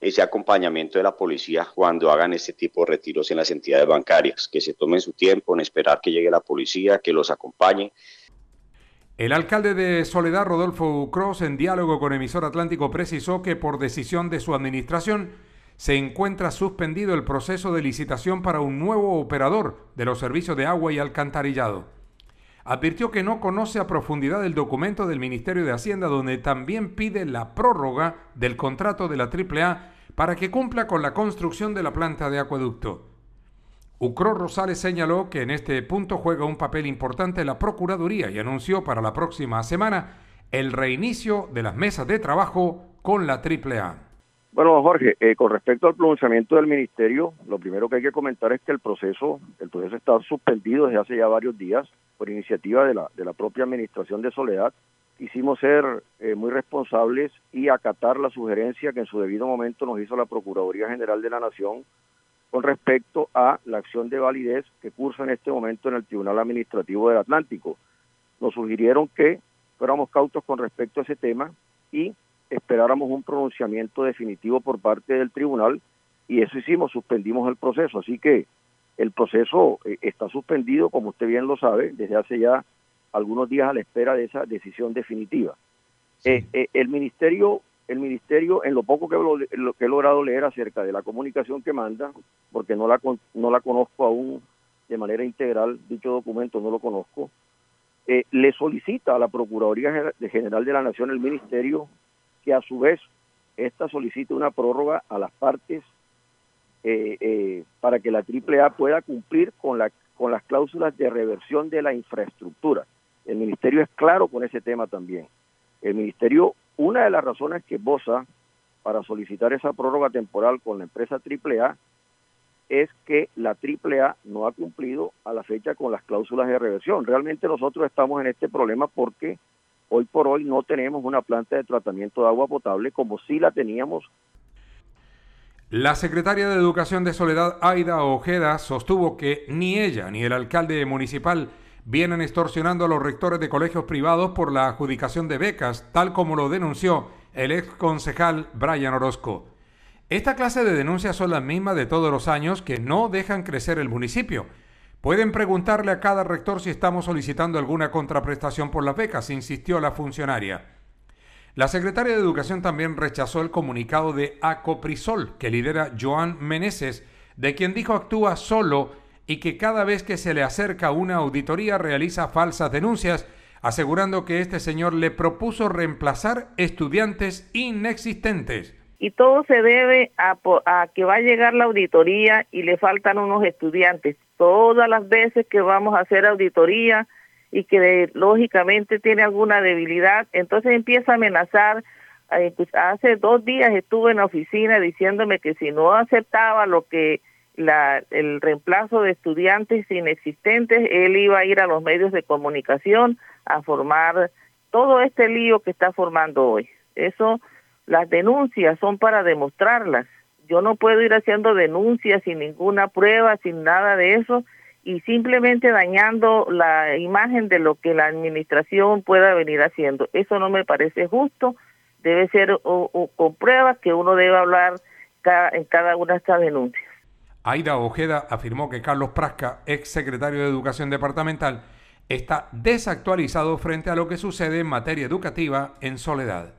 ese acompañamiento de la policía cuando hagan este tipo de retiros en las entidades bancarias, que se tomen su tiempo en esperar que llegue la policía, que los acompañe. El alcalde de Soledad, Rodolfo Cross, en diálogo con Emisor Atlántico, precisó que por decisión de su administración, se encuentra suspendido el proceso de licitación para un nuevo operador de los servicios de agua y alcantarillado. Advirtió que no conoce a profundidad el documento del Ministerio de Hacienda donde también pide la prórroga del contrato de la AAA para que cumpla con la construcción de la planta de acueducto. Ucro Rosales señaló que en este punto juega un papel importante la Procuraduría y anunció para la próxima semana el reinicio de las mesas de trabajo con la AAA. Bueno, Jorge, eh, con respecto al pronunciamiento del ministerio, lo primero que hay que comentar es que el proceso, el proceso está suspendido desde hace ya varios días por iniciativa de la, de la propia administración de Soledad. Quisimos ser eh, muy responsables y acatar la sugerencia que en su debido momento nos hizo la Procuraduría General de la Nación con respecto a la acción de validez que cursa en este momento en el Tribunal Administrativo del Atlántico. Nos sugirieron que fuéramos cautos con respecto a ese tema y esperáramos un pronunciamiento definitivo por parte del tribunal y eso hicimos, suspendimos el proceso. Así que el proceso eh, está suspendido, como usted bien lo sabe, desde hace ya algunos días a la espera de esa decisión definitiva. Eh, eh, el ministerio, el ministerio, en lo poco que, lo, que he logrado leer acerca de la comunicación que manda, porque no la no la conozco aún de manera integral, dicho documento no lo conozco, le solicita a la Procuraduría General de la Nación, el ministerio, que a su vez esta solicite una prórroga a las partes eh, eh, para que la AAA pueda cumplir con la con las cláusulas de reversión de la infraestructura. El ministerio es claro con ese tema también. El ministerio, una de las razones que goza para solicitar esa prórroga temporal con la empresa AAA es que la AAA no ha cumplido a la fecha con las cláusulas de reversión. Realmente nosotros estamos en este problema porque hoy por hoy no tenemos una planta de tratamiento de agua potable como sí la teníamos. La secretaria de Educación de Soledad, Aida Ojeda, sostuvo que ni ella ni el alcalde municipal vienen extorsionando a los rectores de colegios privados por la adjudicación de becas, tal como lo denunció el ex concejal Brian Orozco. Esta clase de denuncias son las mismas de todos los años que no dejan crecer el municipio. Pueden preguntarle a cada rector si estamos solicitando alguna contraprestación por las becas, insistió la funcionaria. La secretaria de Educación también rechazó el comunicado de Acoprisol, que lidera Joan Meneses, de quien dijo actúa solo y que cada vez que se le acerca una auditoría realiza falsas denuncias, asegurando que este señor le propuso reemplazar estudiantes inexistentes y todo se debe a, que va a llegar la auditoría y le faltan unos estudiantes. Todas las veces que vamos a hacer auditoría y que lógicamente tiene alguna debilidad, entonces empieza a amenazar. Eh, pues, hace dos días estuve en la oficina diciéndome que si no aceptaba lo que la, el reemplazo de estudiantes inexistentes, él iba a ir a los medios de comunicación a formar todo este lío que está formando hoy. Eso las denuncias son para demostrarlas. Yo no puedo ir haciendo denuncias sin ninguna prueba, sin nada de eso, y simplemente dañando la imagen de lo que la administración pueda venir haciendo. Eso no me parece justo. Debe ser con pruebas que uno debe hablar en cada una de estas denuncias. Aida Ojeda afirmó que Carlos Prasca, ex secretario de Educación Departamental, está desactualizado frente a lo que sucede en materia educativa en Soledad.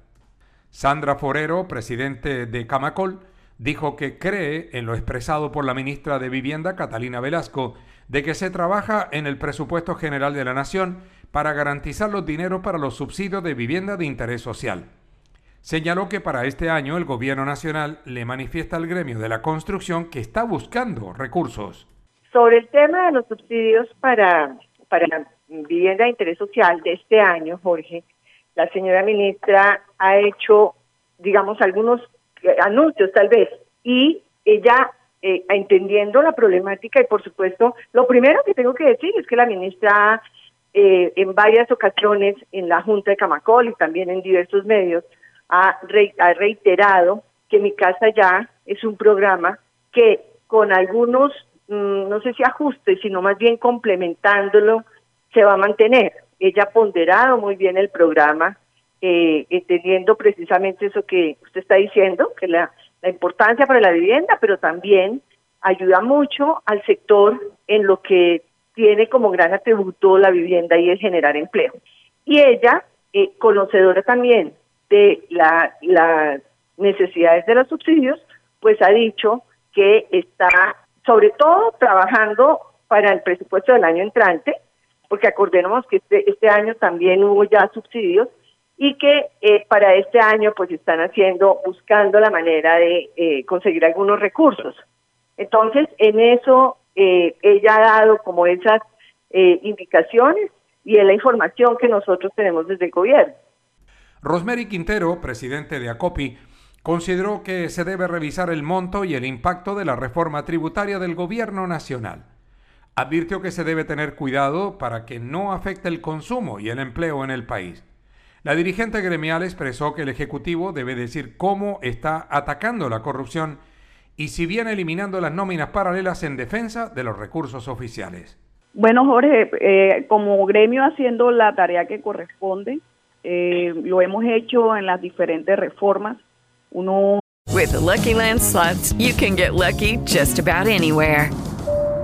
Sandra Forero, presidente de Camacol, dijo que cree en lo expresado por la ministra de Vivienda, Catalina Velasco, de que se trabaja en el presupuesto general de la Nación para garantizar los dineros para los subsidios de vivienda de interés social. Señaló que para este año el Gobierno Nacional le manifiesta al gremio de la construcción que está buscando recursos. Sobre el tema de los subsidios para, para vivienda de interés social de este año, Jorge, la señora ministra ha hecho, digamos, algunos anuncios tal vez, y ella, eh, entendiendo la problemática, y por supuesto, lo primero que tengo que decir es que la ministra eh, en varias ocasiones en la Junta de Camacol y también en diversos medios ha, ha reiterado que Mi Casa Ya es un programa que con algunos, mm, no sé si ajustes, sino más bien complementándolo, se va a mantener. Ella ha ponderado muy bien el programa, eh, entendiendo precisamente eso que usted está diciendo, que la, importancia para la vivienda, pero también ayuda mucho al sector en lo que tiene como gran atributo la vivienda y es generar empleo. Y ella, eh, conocedora también de la, las necesidades de los subsidios, pues ha dicho que está sobre todo trabajando para el presupuesto del año entrante, porque acordemos que este, este año también hubo ya subsidios y que eh, para este año pues están haciendo, buscando la manera de eh, conseguir algunos recursos. Entonces, en eso eh, ella ha dado como esas indicaciones y es la información que nosotros tenemos desde el gobierno. Rosemary Quintero, presidente de ACOPI, consideró que se debe revisar el monto y el impacto de la reforma tributaria del gobierno nacional advirtió que se debe tener cuidado para que no afecte el consumo y el empleo en el país. La dirigente gremial expresó que el Ejecutivo debe decir cómo está atacando la corrupción y si viene eliminando las nóminas paralelas en defensa de los recursos oficiales. Bueno, Jorge, eh, como gremio haciendo la tarea que corresponde, eh, lo hemos hecho en las diferentes reformas. Uno. With Lucky Land you can get lucky just about anywhere.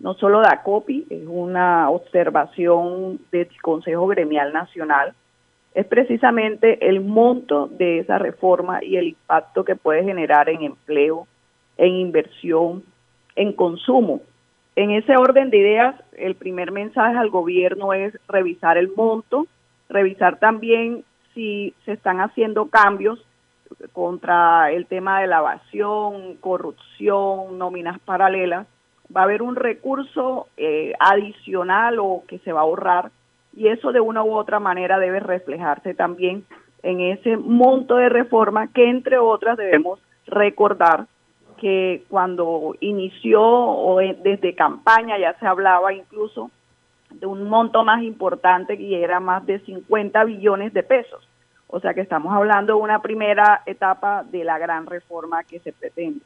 no solo de ACOPI, es una observación del Consejo Gremial Nacional, es precisamente el monto de esa reforma y el impacto que puede generar en empleo, en inversión, en consumo. En ese orden de ideas, el primer mensaje al gobierno es revisar el monto, revisar también si se están haciendo cambios contra el tema de la evasión, corrupción, nóminas paralelas. Va a haber un recurso eh, adicional o que se va a ahorrar y eso de una u otra manera debe reflejarse también en ese monto de reforma que entre otras debemos recordar que cuando inició o desde campaña ya se hablaba incluso de un monto más importante que era más de 50 billones de pesos. O sea que estamos hablando de una primera etapa de la gran reforma que se pretende.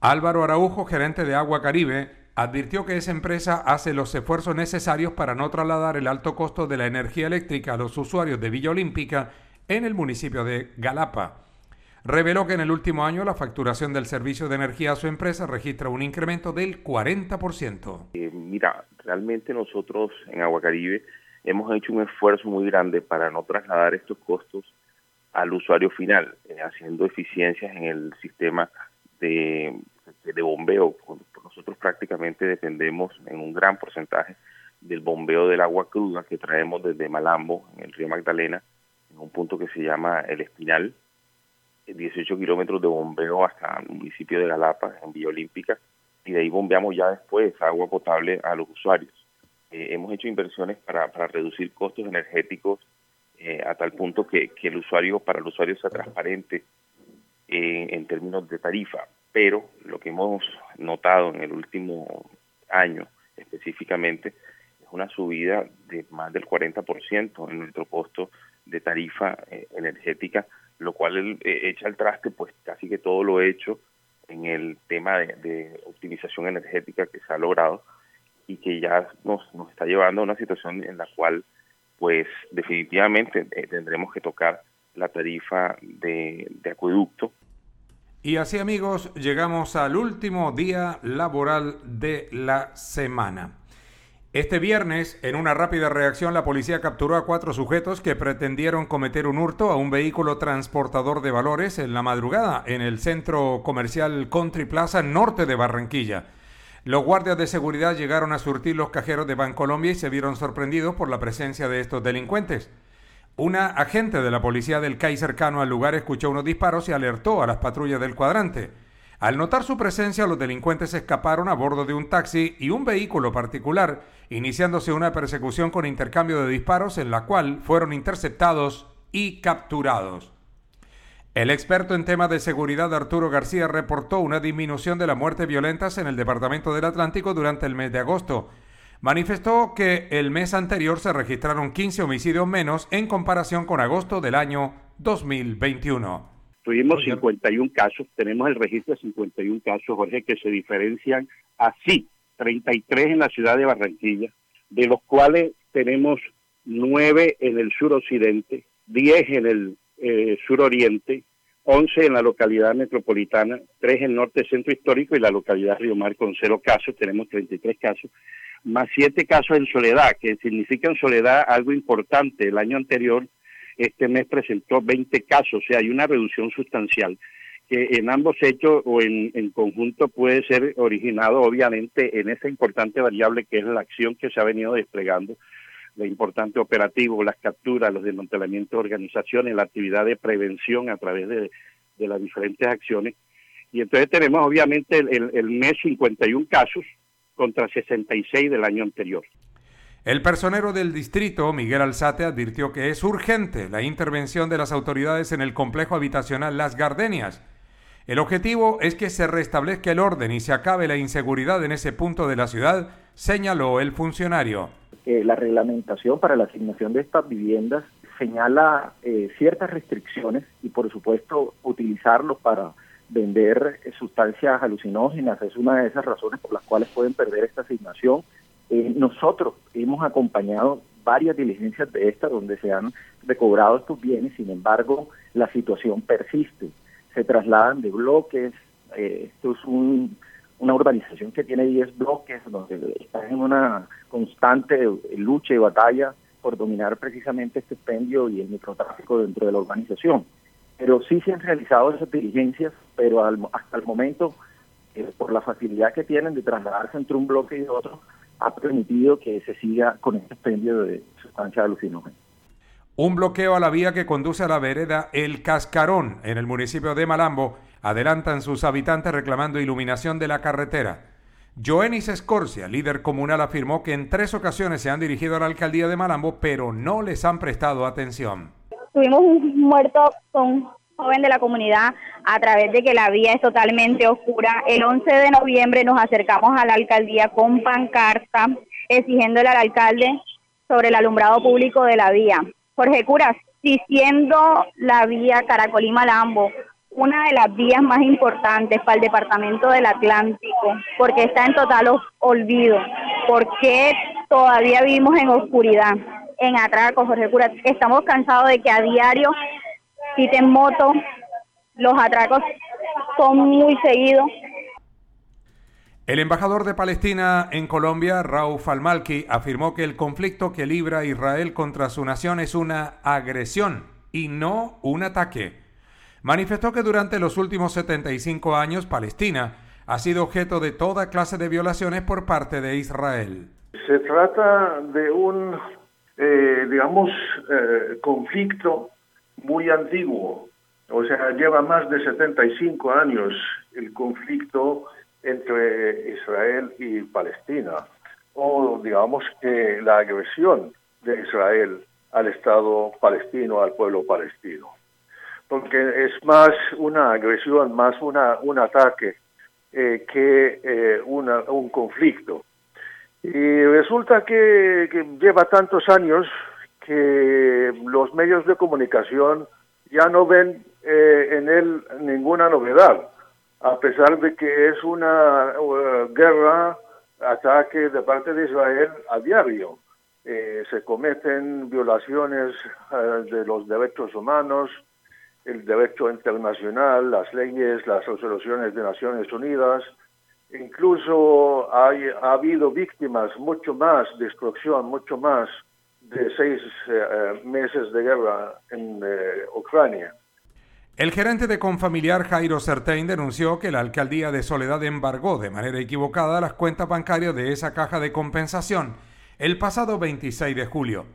Álvaro Araujo, gerente de Agua Caribe, advirtió que esa empresa hace los esfuerzos necesarios para no trasladar el alto costo de la energía eléctrica a los usuarios de Villa Olímpica en el municipio de Galapa. Reveló que en el último año la facturación del servicio de energía a su empresa registra un incremento del 40%. Eh, mira, realmente nosotros en Agua Caribe hemos hecho un esfuerzo muy grande para no trasladar estos costos al usuario final, eh, haciendo eficiencias en el sistema de, bombeo nosotros prácticamente dependemos en un gran porcentaje del bombeo del agua cruda que traemos desde Malambo, en el río Magdalena, en un punto que se llama El Espinal, 18 kilómetros de bombeo hasta el municipio de Galapa, en Villa Olímpica, y de ahí bombeamos ya después agua potable a los usuarios. Eh, hemos hecho inversiones para, para reducir costos energéticos eh, a tal punto que, que, el usuario, para el usuario sea transparente en términos de tarifa pero lo que hemos notado en el último año específicamente es una subida de más del 40% en nuestro costo de tarifa eh, energética, lo cual eh, echa al traste pues casi que todo lo hecho en el tema de, optimización energética que se ha logrado y que ya nos, nos está llevando a una situación en la cual pues definitivamente eh, tendremos que tocar la tarifa de, acueducto y así amigos, llegamos al último día laboral de la semana. Este viernes, en una rápida reacción, la policía capturó a cuatro sujetos que pretendieron cometer un hurto a un vehículo transportador de valores en la madrugada en el centro comercial Country Plaza norte de Barranquilla. Los guardias de seguridad llegaron a surtir los cajeros de Bancolombia y se vieron sorprendidos por la presencia de estos delincuentes. Una agente de la policía del CAI cercano al lugar escuchó unos disparos y alertó a las patrullas del cuadrante. Al notar su presencia, los delincuentes escaparon a bordo de un taxi y un vehículo particular, iniciándose una persecución con intercambio de disparos en la cual fueron interceptados y capturados. El experto en temas de seguridad Arturo García reportó una disminución de las muertes violentas en el Departamento del Atlántico durante el mes de agosto, manifestó que el mes anterior se registraron 15 homicidios menos en comparación con agosto del año 2021. Tuvimos 51 casos, tenemos el registro de 51 casos, Jorge, que se diferencian así, 33 en la ciudad de Barranquilla, de los cuales tenemos 9 en el suroccidente, 10 en el eh, suroriente, 11 en la localidad metropolitana, 3 en norte centro histórico y la localidad Río Mar con 0 casos, tenemos 33 casos más siete casos en soledad, que significa en soledad algo importante. El año anterior, este mes presentó 20 casos, o sea, hay una reducción sustancial que en ambos hechos o en, en conjunto puede ser originado obviamente en esa importante variable que es la acción que se ha venido desplegando, lo importante operativo, las capturas, los desmantelamientos de organizaciones, la actividad de prevención a través de, las diferentes acciones. Y entonces tenemos obviamente el, el, el mes 51 casos, contra 66 del año anterior. El personero del distrito, Miguel Alzate, advirtió que es urgente la intervención de las autoridades en el complejo habitacional Las Gardenias. El objetivo es que se restablezca el orden y se acabe la inseguridad en ese punto de la ciudad, señaló el funcionario. la reglamentación para la asignación de estas viviendas señala eh, ciertas restricciones y por supuesto utilizarlo para vender eh, sustancias alucinógenas es una de esas razones por las cuales pueden perder esta asignación. Eh, nosotros hemos acompañado varias diligencias de estas donde se han recobrado estos bienes, sin embargo, la situación persiste. Se trasladan de bloques, eh, esto es un, una urbanización que tiene 10 bloques, donde está en una constante lucha y batalla por dominar precisamente este expendio y el microtráfico dentro de la urbanización. Pero sí se han realizado esas diligencias, pero hasta el momento, eh, por la facilidad que tienen de trasladarse entre un bloque y otro, ha permitido que se siga con este expendio de sustancias alucinógenas. Un bloqueo a la vía que conduce a la vereda El Cascarón, en el municipio de Malambo, adelantan sus habitantes reclamando iluminación de la carretera. Joenis Escorcia, líder comunal, afirmó que en tres ocasiones se han dirigido a la alcaldía de Malambo, pero no les han prestado atención. Tuvimos un muerto con joven de la comunidad a través de que la vía es totalmente oscura. El 11 de noviembre nos acercamos a la alcaldía con pancarta exigiéndole al alcalde sobre el alumbrado público de la vía. Jorge Curas, si siendo la vía Caracolí-Malambo una de las vías más importantes para el departamento del Atlántico, porque está en total olvido, porque todavía vivimos en oscuridad, en atraco, Jorge Cura. Estamos cansados de que a diario quiten moto, los atracos son muy seguidos. El embajador de Palestina en Colombia, Raúl Falmalki, afirmó que el conflicto que libra Israel contra su nación es una agresión y no un ataque manifestó que durante los últimos 75 años Palestina ha sido objeto de toda clase de violaciones por parte de Israel. Se trata de un, eh, digamos, eh, conflicto muy antiguo, o sea, lleva más de 75 años el conflicto entre Israel y Palestina, o digamos que la agresión de Israel al Estado palestino, al pueblo palestino porque es más una agresión, más una, un ataque eh, que eh, una, un conflicto. Y resulta que, lleva tantos años que los medios de comunicación ya no ven eh, en él ninguna novedad, a pesar de que es una guerra, ataque de parte de Israel a diario. se cometen violaciones de los derechos humanos, el derecho internacional, las leyes, las resoluciones de Naciones Unidas. Incluso hay, ha habido víctimas, mucho más destrucción, mucho más de seis eh, meses de guerra en eh, Ucrania. El gerente de Confamiliar Jairo Certain denunció que la alcaldía de Soledad embargó de manera equivocada las cuentas bancarias de esa caja de compensación el pasado 26 de julio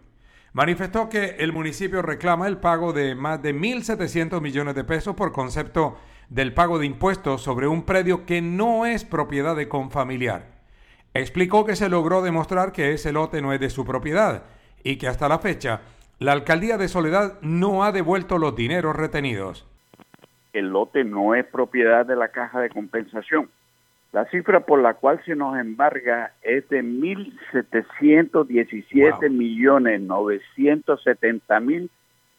manifestó que el municipio reclama el pago de más de 1.700 millones de pesos por concepto del pago de impuestos sobre un predio que no es propiedad de Confamiliar. Explicó que se logró demostrar que ese lote no es de su propiedad y que hasta la fecha la alcaldía de Soledad no ha devuelto los dineros retenidos. El lote no es propiedad de la caja de compensación. La cifra por la cual se nos embarga es de 1.717 millones 970 mil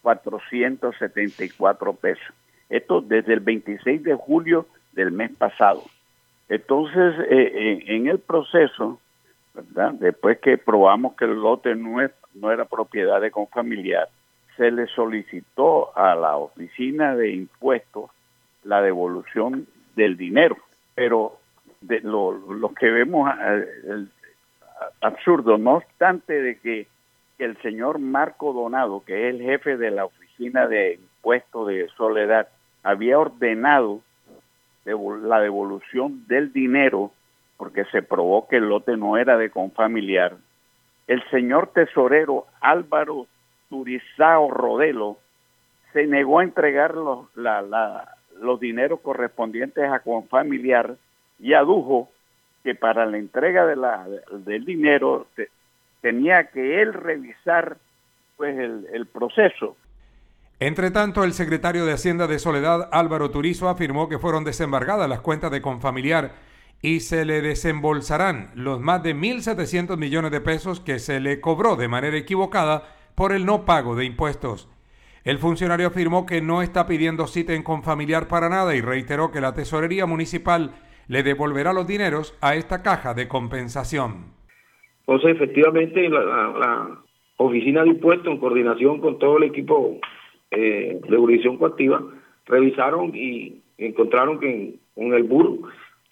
474 pesos. Esto desde el 26 de julio del mes pasado. Entonces, eh, eh, en el proceso, ¿verdad? después que probamos que el lote no, es, no era propiedad de Confamiliar, se le solicitó a la oficina de impuestos la devolución del dinero. Pero de lo, que vemos el, absurdo, no obstante de que el señor Marco Donado, que es el jefe de la oficina de impuestos de Soledad, había ordenado la devolución del dinero porque se probó que el lote no era de confamiliar. El señor tesorero Álvaro Turizao Rodelo se negó a entregar los, los dineros correspondientes a confamiliar y adujo que para la entrega de la, del dinero tenía que él revisar pues el, el proceso. Entre tanto, el secretario de Hacienda de Soledad, Álvaro Turizo, afirmó que fueron desembargadas las cuentas de Confamiliar y se le desembolsarán los más de 1.700 millones de pesos que se le cobró de manera equivocada por el no pago de impuestos. El funcionario afirmó que no está pidiendo cita en Confamiliar para nada y reiteró que la Tesorería Municipal le devolverá los dineros a esta caja de compensación. Entonces, efectivamente, la, Oficina de Impuestos, en coordinación con todo el equipo eh, de jurisdicción coactiva, revisaron y encontraron que en, el BUR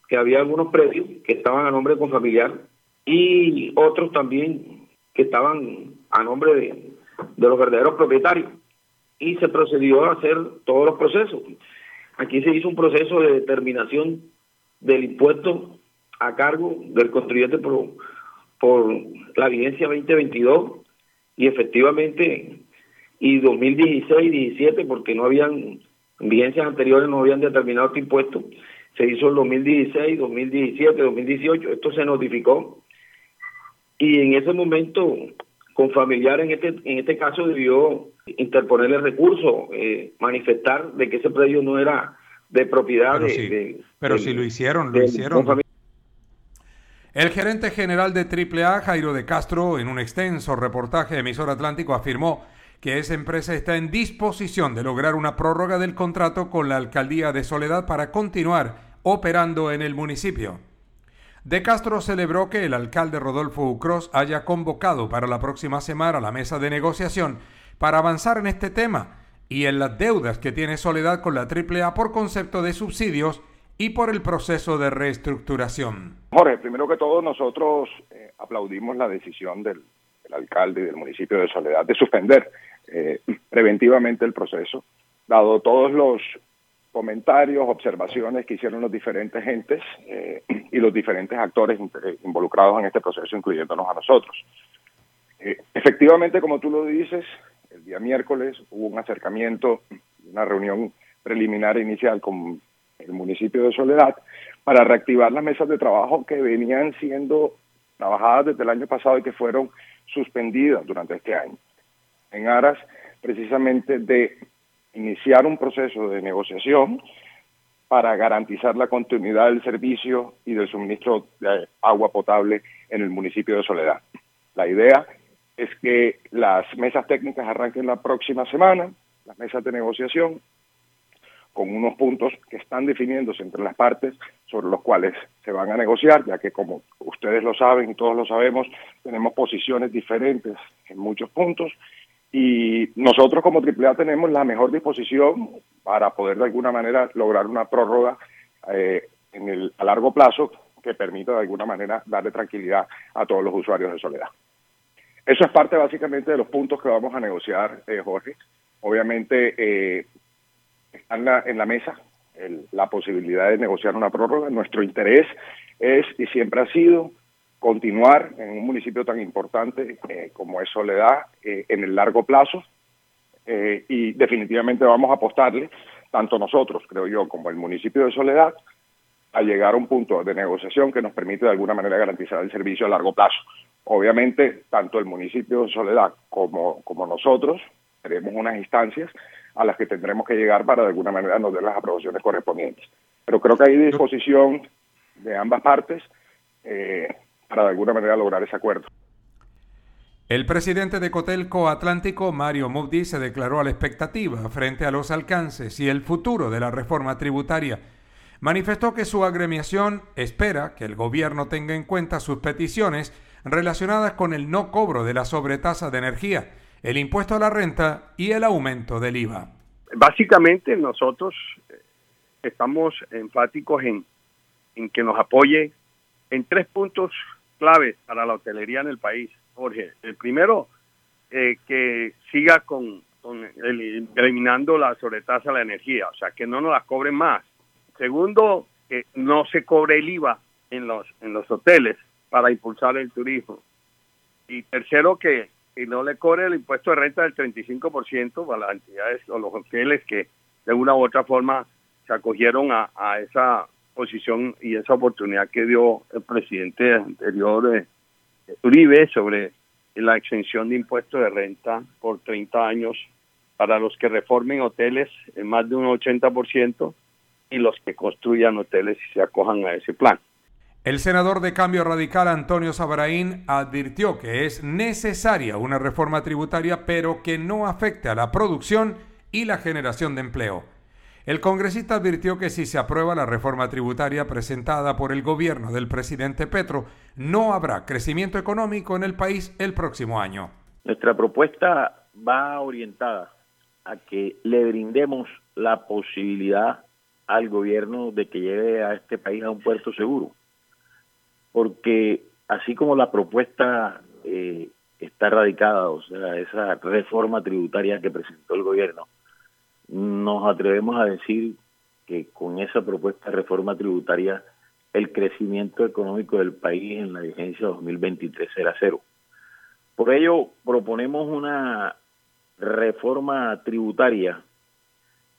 que había algunos predios que estaban a nombre con familiar y otros también que estaban a nombre de, de los verdaderos propietarios. Y se procedió a hacer todos los procesos. Aquí se hizo un proceso de determinación del impuesto a cargo del contribuyente por, por la vigencia 2022 y efectivamente y 2016 17 porque no habían vigencias anteriores no habían determinado este impuesto se hizo en 2016 2017 2018 esto se notificó y en ese momento con familiar en este en este caso debió interponer el recurso eh, manifestar de que ese predio no era de propiedad pero de, sí, de- pero de- si lo hicieron, lo hicieron. El gerente general de AAA, Jairo de Castro, en un extenso reportaje de Emisor Atlántico, afirmó que esa empresa está en disposición de lograr una prórroga del contrato con la alcaldía de Soledad para continuar operando en el municipio. De Castro celebró que el alcalde Rodolfo Ucros haya convocado para la próxima semana la mesa de negociación para avanzar en este tema y en las deudas que tiene Soledad con la AAA por concepto de subsidios y por el proceso de reestructuración. Jorge, primero que todo nosotros eh, aplaudimos la decisión del, del alcalde y del municipio de Soledad de suspender eh, preventivamente el proceso, dado todos los comentarios, observaciones que hicieron los diferentes entes eh, y los diferentes actores eh, involucrados en este proceso, incluyéndonos a nosotros. Eh, efectivamente, como tú lo dices, el día miércoles hubo un acercamiento, una reunión preliminar e inicial con el municipio de Soledad para reactivar las mesas de trabajo que venían siendo trabajadas desde el año pasado y que fueron suspendidas durante este año, en aras precisamente de iniciar un proceso de negociación para garantizar la continuidad del servicio y del suministro de agua potable en el municipio de Soledad. La idea es que las mesas técnicas arranquen la próxima semana, las mesas de negociación, con unos puntos que están definiéndose entre las partes sobre los cuales se van a negociar, ya que como ustedes lo saben y todos lo sabemos, tenemos posiciones diferentes en muchos puntos y nosotros como AAA tenemos la mejor disposición para poder de alguna manera lograr una prórroga eh, en el, a largo plazo que permita de alguna manera darle tranquilidad a todos los usuarios de Soledad. Eso es parte básicamente de los puntos que vamos a negociar, eh, Jorge. Obviamente eh, está en la, en la mesa el- la posibilidad de negociar una prórroga. Nuestro interés es y siempre ha sido continuar en un municipio tan importante eh, como es Soledad eh, en el largo plazo eh, y definitivamente vamos a apostarle, tanto nosotros, creo yo, como el municipio de Soledad, a llegar a un punto de negociación que nos permite de alguna manera garantizar el servicio a largo plazo. Obviamente, tanto el municipio de Soledad como, como nosotros tenemos unas instancias a las que tendremos que llegar para de alguna manera nos den las aprobaciones correspondientes. Pero creo que hay disposición de ambas partes eh, para de alguna manera lograr ese acuerdo. El presidente de Cotelco Atlántico, Mario Mubdi, se declaró a la expectativa frente a los alcances y el futuro de la reforma tributaria. Manifestó que su agremiación espera que el gobierno tenga en cuenta sus peticiones relacionadas con el no cobro de la sobretasa de energía, el impuesto a la renta y el aumento del IVA. Básicamente nosotros eh, estamos enfáticos en, en que nos apoye en tres puntos claves para la hotelería en el país, Jorge. El primero, eh, que siga con, con el- eliminando la sobretasa de la energía, o sea, que no nos la cobren más. Segundo, que no se cobre el IVA en los, en los hoteles para impulsar el turismo. Y tercero, que, que no le cobre el impuesto de renta del 35% para las entidades o los hoteles que de una u otra forma se acogieron a esa posición y esa oportunidad que dio el presidente anterior eh, Uribe sobre la exención de impuestos de renta por 30 años para los que reformen hoteles en más de un 80% y los que construyan hoteles y se acojan a ese plan. El senador de Cambio Radical Antonio Sabaraín advirtió que es necesaria una reforma tributaria, pero que no afecte a la producción y la generación de empleo. El congresista advirtió que si se aprueba la reforma tributaria presentada por el gobierno del presidente Petro, no habrá crecimiento económico en el país el próximo año. Nuestra propuesta va orientada a que le brindemos la posibilidad al gobierno de que lleve a este país a un puerto seguro. Porque así como la propuesta eh, está radicada, o sea, esa reforma tributaria que presentó el gobierno, nos atrevemos a decir que con esa propuesta de reforma tributaria el crecimiento económico del país en la vigencia 2023 será cero. Por ello, proponemos una reforma tributaria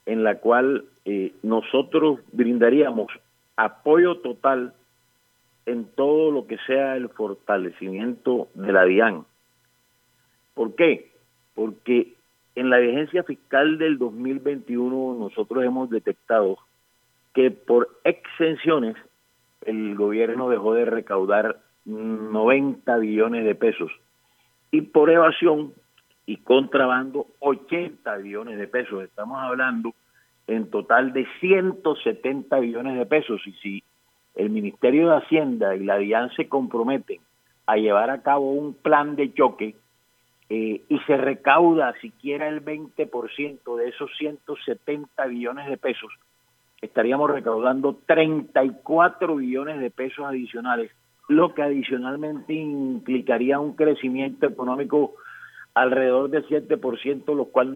en la cual eh, nosotros brindaríamos apoyo total en todo lo que sea el fortalecimiento de la DIAN. ¿Por qué? Porque en la vigencia fiscal del 2021 nosotros hemos detectado que por exenciones el gobierno dejó de recaudar 90 billones de pesos y por evasión y contrabando 80 billones de pesos. Estamos hablando en total de 170 billones de pesos y si el Ministerio de Hacienda y la DIAN se comprometen a llevar a cabo un plan de choque eh, y se recauda siquiera el 20% de esos 170 billones de pesos, estaríamos recaudando 34 billones de pesos adicionales, lo que adicionalmente implicaría un crecimiento económico alrededor del 7%, lo cual...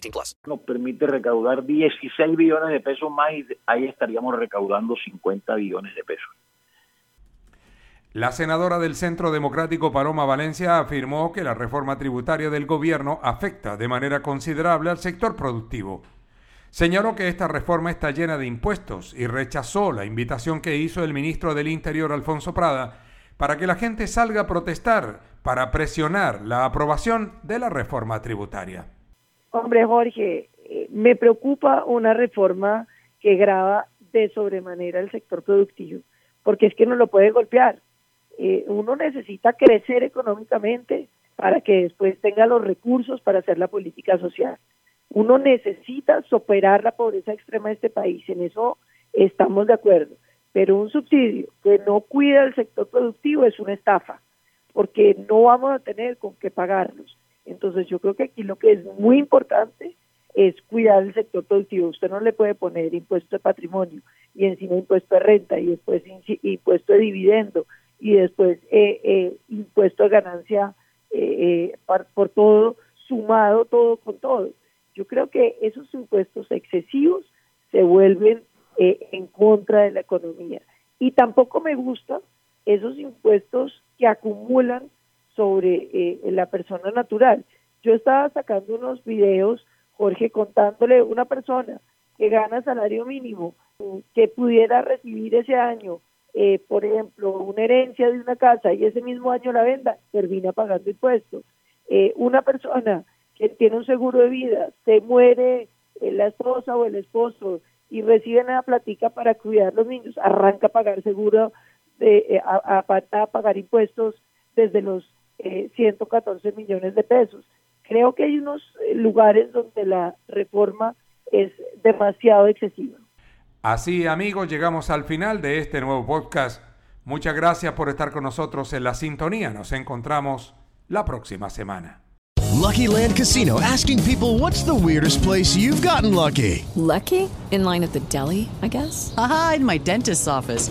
18 plus. Nos permite recaudar 16 billones de pesos más y ahí estaríamos recaudando 50 billones de pesos. La senadora del Centro Democrático Paloma Valencia afirmó que la reforma tributaria del gobierno afecta de manera considerable al sector productivo. Señaló que esta reforma está llena de impuestos y rechazó la invitación que hizo el ministro del Interior, Alfonso Prada, para que la gente salga a protestar para presionar la aprobación de la reforma tributaria. Hombre, Jorge, eh, me preocupa una reforma que graba de sobremanera el sector productivo, porque es que no lo puede golpear. Eh, uno necesita crecer económicamente para que después tenga los recursos para hacer la política social. Uno necesita superar la pobreza extrema de este país, en eso estamos de acuerdo, pero un subsidio que no cuida el sector productivo es una estafa, porque no vamos a tener con qué pagarlos. Entonces yo creo que aquí lo que es muy importante es cuidar el sector productivo. Usted no le puede poner impuesto de patrimonio y encima impuesto de renta y después impuesto de dividendo y después eh, eh, impuesto de ganancia eh, por todo, sumado todo con todo. Yo creo que esos impuestos excesivos se vuelven eh, en contra de la economía. Y tampoco me gustan esos impuestos que acumulan sobre eh, la persona natural. Yo estaba sacando unos videos, Jorge, contándole una persona que gana salario mínimo, que pudiera recibir ese año, eh, por ejemplo, una herencia de una casa y ese mismo año la venda, termina pagando impuestos. una persona que tiene un seguro de vida, se muere la esposa o el esposo y reciben la platica para cuidar a los niños, arranca a pagar seguro, de, eh, a, a, pagar impuestos desde los 114 eh, millones de pesos. Creo que hay unos eh, lugares donde la reforma es demasiado excesiva. Así, amigos, llegamos al final de este nuevo podcast. Muchas gracias por estar con nosotros en la sintonía. Nos encontramos la próxima semana. Lucky Land Casino asking people what's the weirdest place you've gotten lucky? Lucky? In line at the deli, I guess? Aha, in my dentist's office.